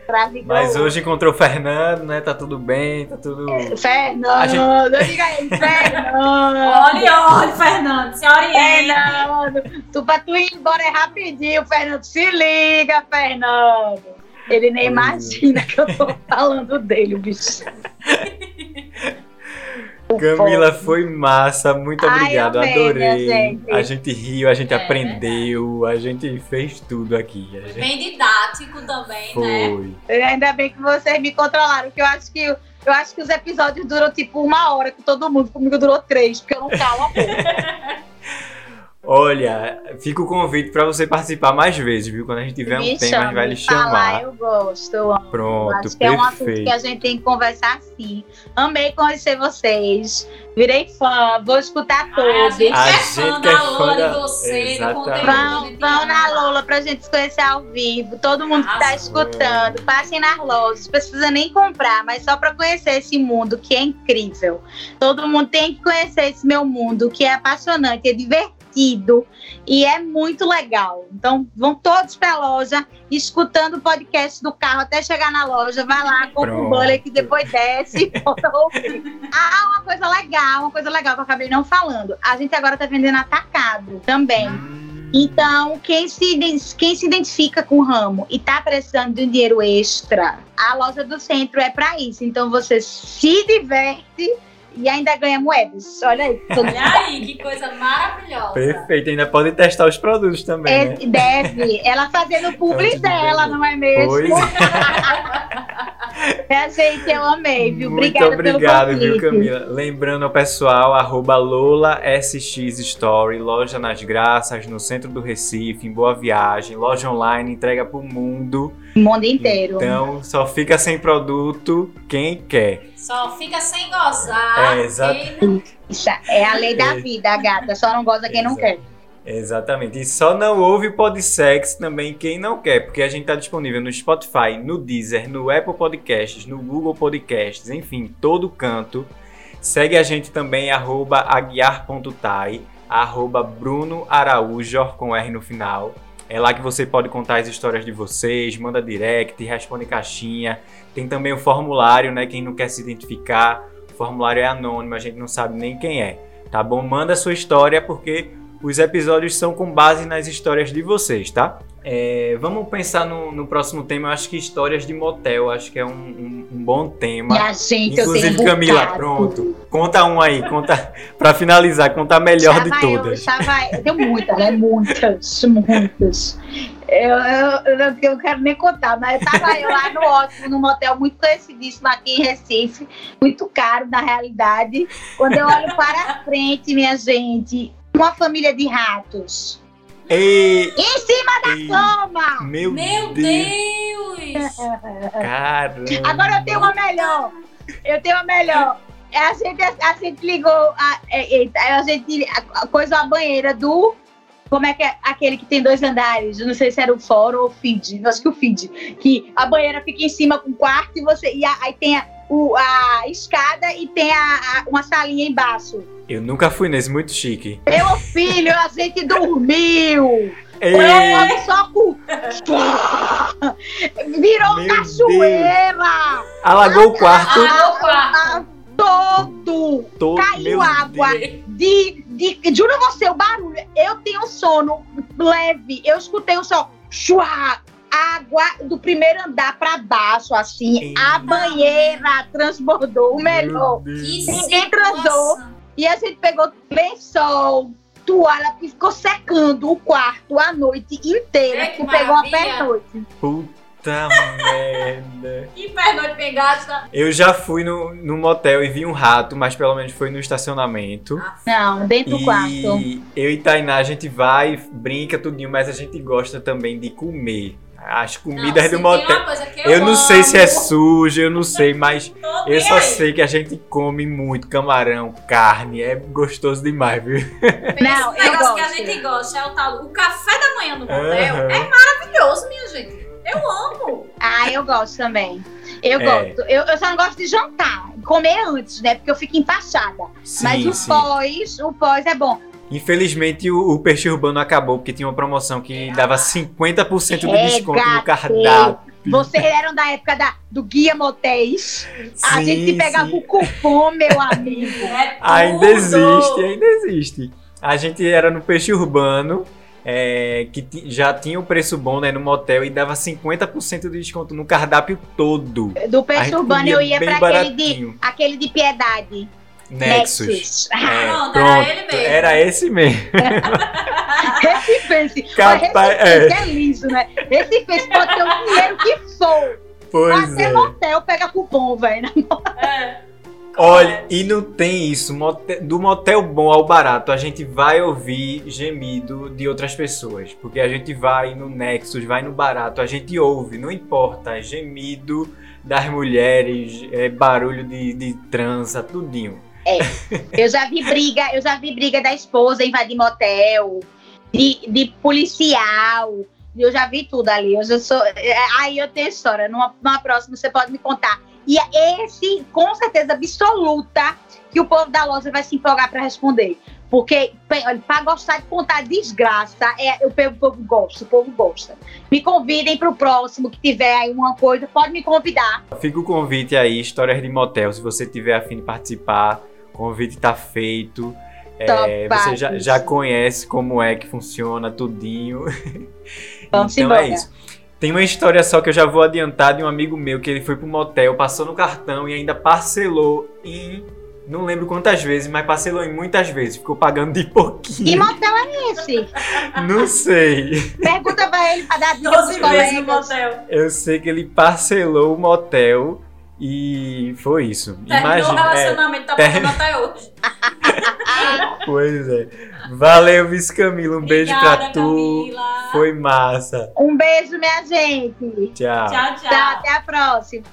engravidou Mas hoje encontrou o Fernando, né? Tá tudo bem, tá tudo. Fernando, A gente- diga aí, [LAUGHS] Fernando. Olha, olha, Fernando, se orienta. Fernando, tu pra tu ir embora é rapidinho, Fernando. Se liga, Fernando. Ele nem é. imagina que eu tô falando dele, o bicho. [LAUGHS] Camila, foi massa, muito Ai, obrigado, amei, adorei. gente. A gente riu, a gente É aprendeu, a gente fez tudo aqui. A Foi gente... bem didático também, né? Foi. Ainda bem que vocês me controlaram, que eu acho que eu acho que os episódios duram tipo uma hora com todo mundo, comigo durou três, porque eu não calo a boca. [LAUGHS] Olha, fica o convite pra você participar mais vezes, viu? Quando a gente tiver um Me tema, a gente vai lhe falar, chamar. eu gosto. eu amo. Pronto, Acho que é um assunto perfeito. que a gente tem que conversar sim. Amei conhecer vocês. Virei fã, vou escutar Ai, a todos. gente A é gente fã que é da fã Lola, da- de você, do Exatamente. conteúdo. Vão, vão na. Lola pra gente se conhecer ao vivo. Todo mundo que tá escutando, passem nas lojas. Não precisa nem comprar, mas só pra conhecer esse mundo que é incrível. Todo mundo tem que conhecer esse meu mundo que é apaixonante, é divertido. Divertido e é muito legal. Então, vão todos para a loja, escutando o podcast do carro até chegar na loja. Vai lá, compra um bullet que depois desce e [LAUGHS] volta a ouvir. Ah, uma coisa legal, uma coisa legal que eu acabei não falando. A gente agora tá vendendo atacado também. Então, quem se, quem se identifica com o ramo e está precisando de um dinheiro extra, a loja do centro é para isso. Então, você se diverte e ainda ganha moedas. Olha aí. [LAUGHS] Olha aí, que coisa maravilhosa. Perfeito, ainda pode testar os produtos também. É, né? Deve. Ela fazendo publi dela, não é mesmo? Pois. [LAUGHS] É, gente, eu amei, viu? Obrigada Muito obrigado, viu, Camila? Lembrando ao pessoal, arroba Lola SX Story, loja nas graças, no centro do Recife, em Boa Viagem, loja online, entrega pro mundo. O mundo inteiro. Então, só fica sem produto quem quer. Só fica sem gozar. É, exato. É a lei da vida, gata. Só não goza quem não quer. Exatamente. E só não ouve Podsex também quem não quer, porque a gente está disponível no Spotify, no Deezer, no Apple Podcasts, no Google Podcasts, enfim, todo canto. Segue a gente também, arroba aguiar.tai, arroba Bruno Araújo, com R no final. É lá que você pode contar as histórias de vocês, manda direct, responde caixinha. Tem também o formulário, né? Quem não quer se identificar, o formulário é anônimo, a gente não sabe nem quem é. Tá bom? Manda a sua história porque os episódios são com base nas histórias de vocês, tá? É, vamos pensar no, no, próximo tema. Eu acho que histórias de motel, acho que é um, um, um bom tema. E a gente, Inclusive, Camila, pronto. Conta um aí, conta [LAUGHS] para finalizar, conta a melhor já de todas. Eu, já vai, tem muitas, né? Muitas, muitas. Eu, eu, eu, eu, não quero nem contar, mas eu tava eu lá no ótimo, num motel muito conhecidíssimo aqui em Recife, muito caro na realidade. Quando eu olho para frente, minha gente, uma família de ratos. E... Em cima da Ei. cama! Meu, Meu Deus! Caramba! Agora eu tenho uma melhor. Eu tenho uma melhor. A gente, a gente ligou, a, a, a gente a, coisa a banheira do. Como é que é aquele que tem dois andares? Eu não sei se era o fórum ou o feed. Acho que o feed. Que a banheira fica em cima com o quarto e você. E aí tem a, o, a escada e tem a, uma salinha embaixo. Eu nunca fui nesse, muito chique. Meu filho, a gente dormiu. Eu só com... Virou Meu cachoeira. Deus. Alagou o quarto. Alagou o quarto. Todo. Todo. Caiu água. De, de, juro a você, o barulho. Eu tenho sono leve. Eu escutei o som. Chua, água do primeiro andar para baixo, assim. A banheira transbordou. O melhor. Ninguém transou. E a gente pegou lençol, toalha e ficou secando o quarto a noite inteira. É que, que pegou a pernoite. Puta merda. [LAUGHS] Que pernoite pegaste? Eu já fui no, no motel e vi um rato, mas pelo menos foi no estacionamento. Não, dentro e do quarto. Eu e Tainá, a gente vai, brinca tudinho, mas a gente gosta também de comer. As comidas não, do motel. eu, eu não sei se é sujo, eu não [LAUGHS] sei, mas eu só sei que a gente come muito camarão, carne, é gostoso demais, viu? Não, Esse negócio que a gente gosta é o tal. O café da manhã no motel uhum. é maravilhoso, minha gente. Eu amo. Ah, eu gosto também. Eu é. gosto. Eu, eu, só não gosto de jantar. Comer antes, né? Porque eu fico empachada. Sim, Mas o sim. pós, o pós é bom. Infelizmente o, o, peixe urbano acabou porque tinha uma promoção que dava 50% de desconto no cardápio. Vocês eram da época da, do Guia Motéis. a gente pegava sim. o cupom, meu amigo. É ainda existe, ainda existe. A gente era no peixe urbano. É, que já tinha o um preço bom né, no motel e dava 50% de desconto no cardápio todo. Do peixe urbano eu ia para aquele de, aquele de piedade. Nexus. Nexus. [LAUGHS] É, pronto, era ele mesmo. Era esse mesmo. [LAUGHS] Recife, [LAUGHS] Capaz, é. é liso, né? Recife pode ter o dinheiro que for. Pois Até é. motel pega cupom, velho. É. Olha, e não tem isso. Do motel bom ao barato, a gente vai ouvir gemido de outras pessoas. Porque a gente vai no Nexus, vai no barato, a gente ouve, não importa. Gemido das mulheres, é, barulho de, de trança, tudinho. É. Eu já vi briga, eu já vi briga da esposa invadir motel, de, de policial. Eu já vi tudo ali. Eu já sou. É, aí eu tenho história. Numa, numa próxima você pode me contar. E é esse, com certeza absoluta, que o povo da loja vai se empolgar para responder. Porque para gostar de contar desgraça, é, o povo gosta, o povo gosta. Me convidem para o próximo que tiver aí uma coisa, pode me convidar. Fica o convite aí, Histórias de Motel. Se você tiver afim de participar, convite está feito. É, você já, já conhece como é que funciona tudinho. Vamos então embora. é isso. Tem uma história só que eu já vou adiantar de um amigo meu que ele foi pro motel, passou no cartão e ainda parcelou em. Não lembro quantas vezes, mas parcelou em muitas vezes. Ficou pagando de pouquinho. Que motel é esse? [LAUGHS] Não sei. Pergunta pra ele pra dar dica 12 pros vezes no colegas. motel. Eu sei que ele parcelou o motel e foi isso. Terminou o Imagina. é, relacionamento, tá termi- pagando até hoje. [LAUGHS] pois é. Valeu, Vice Camila. Um beijo pra Obrigada, tu. Camila. Foi massa. Um beijo, minha gente. Tchau. Tchau, tchau. Tá, até a próxima.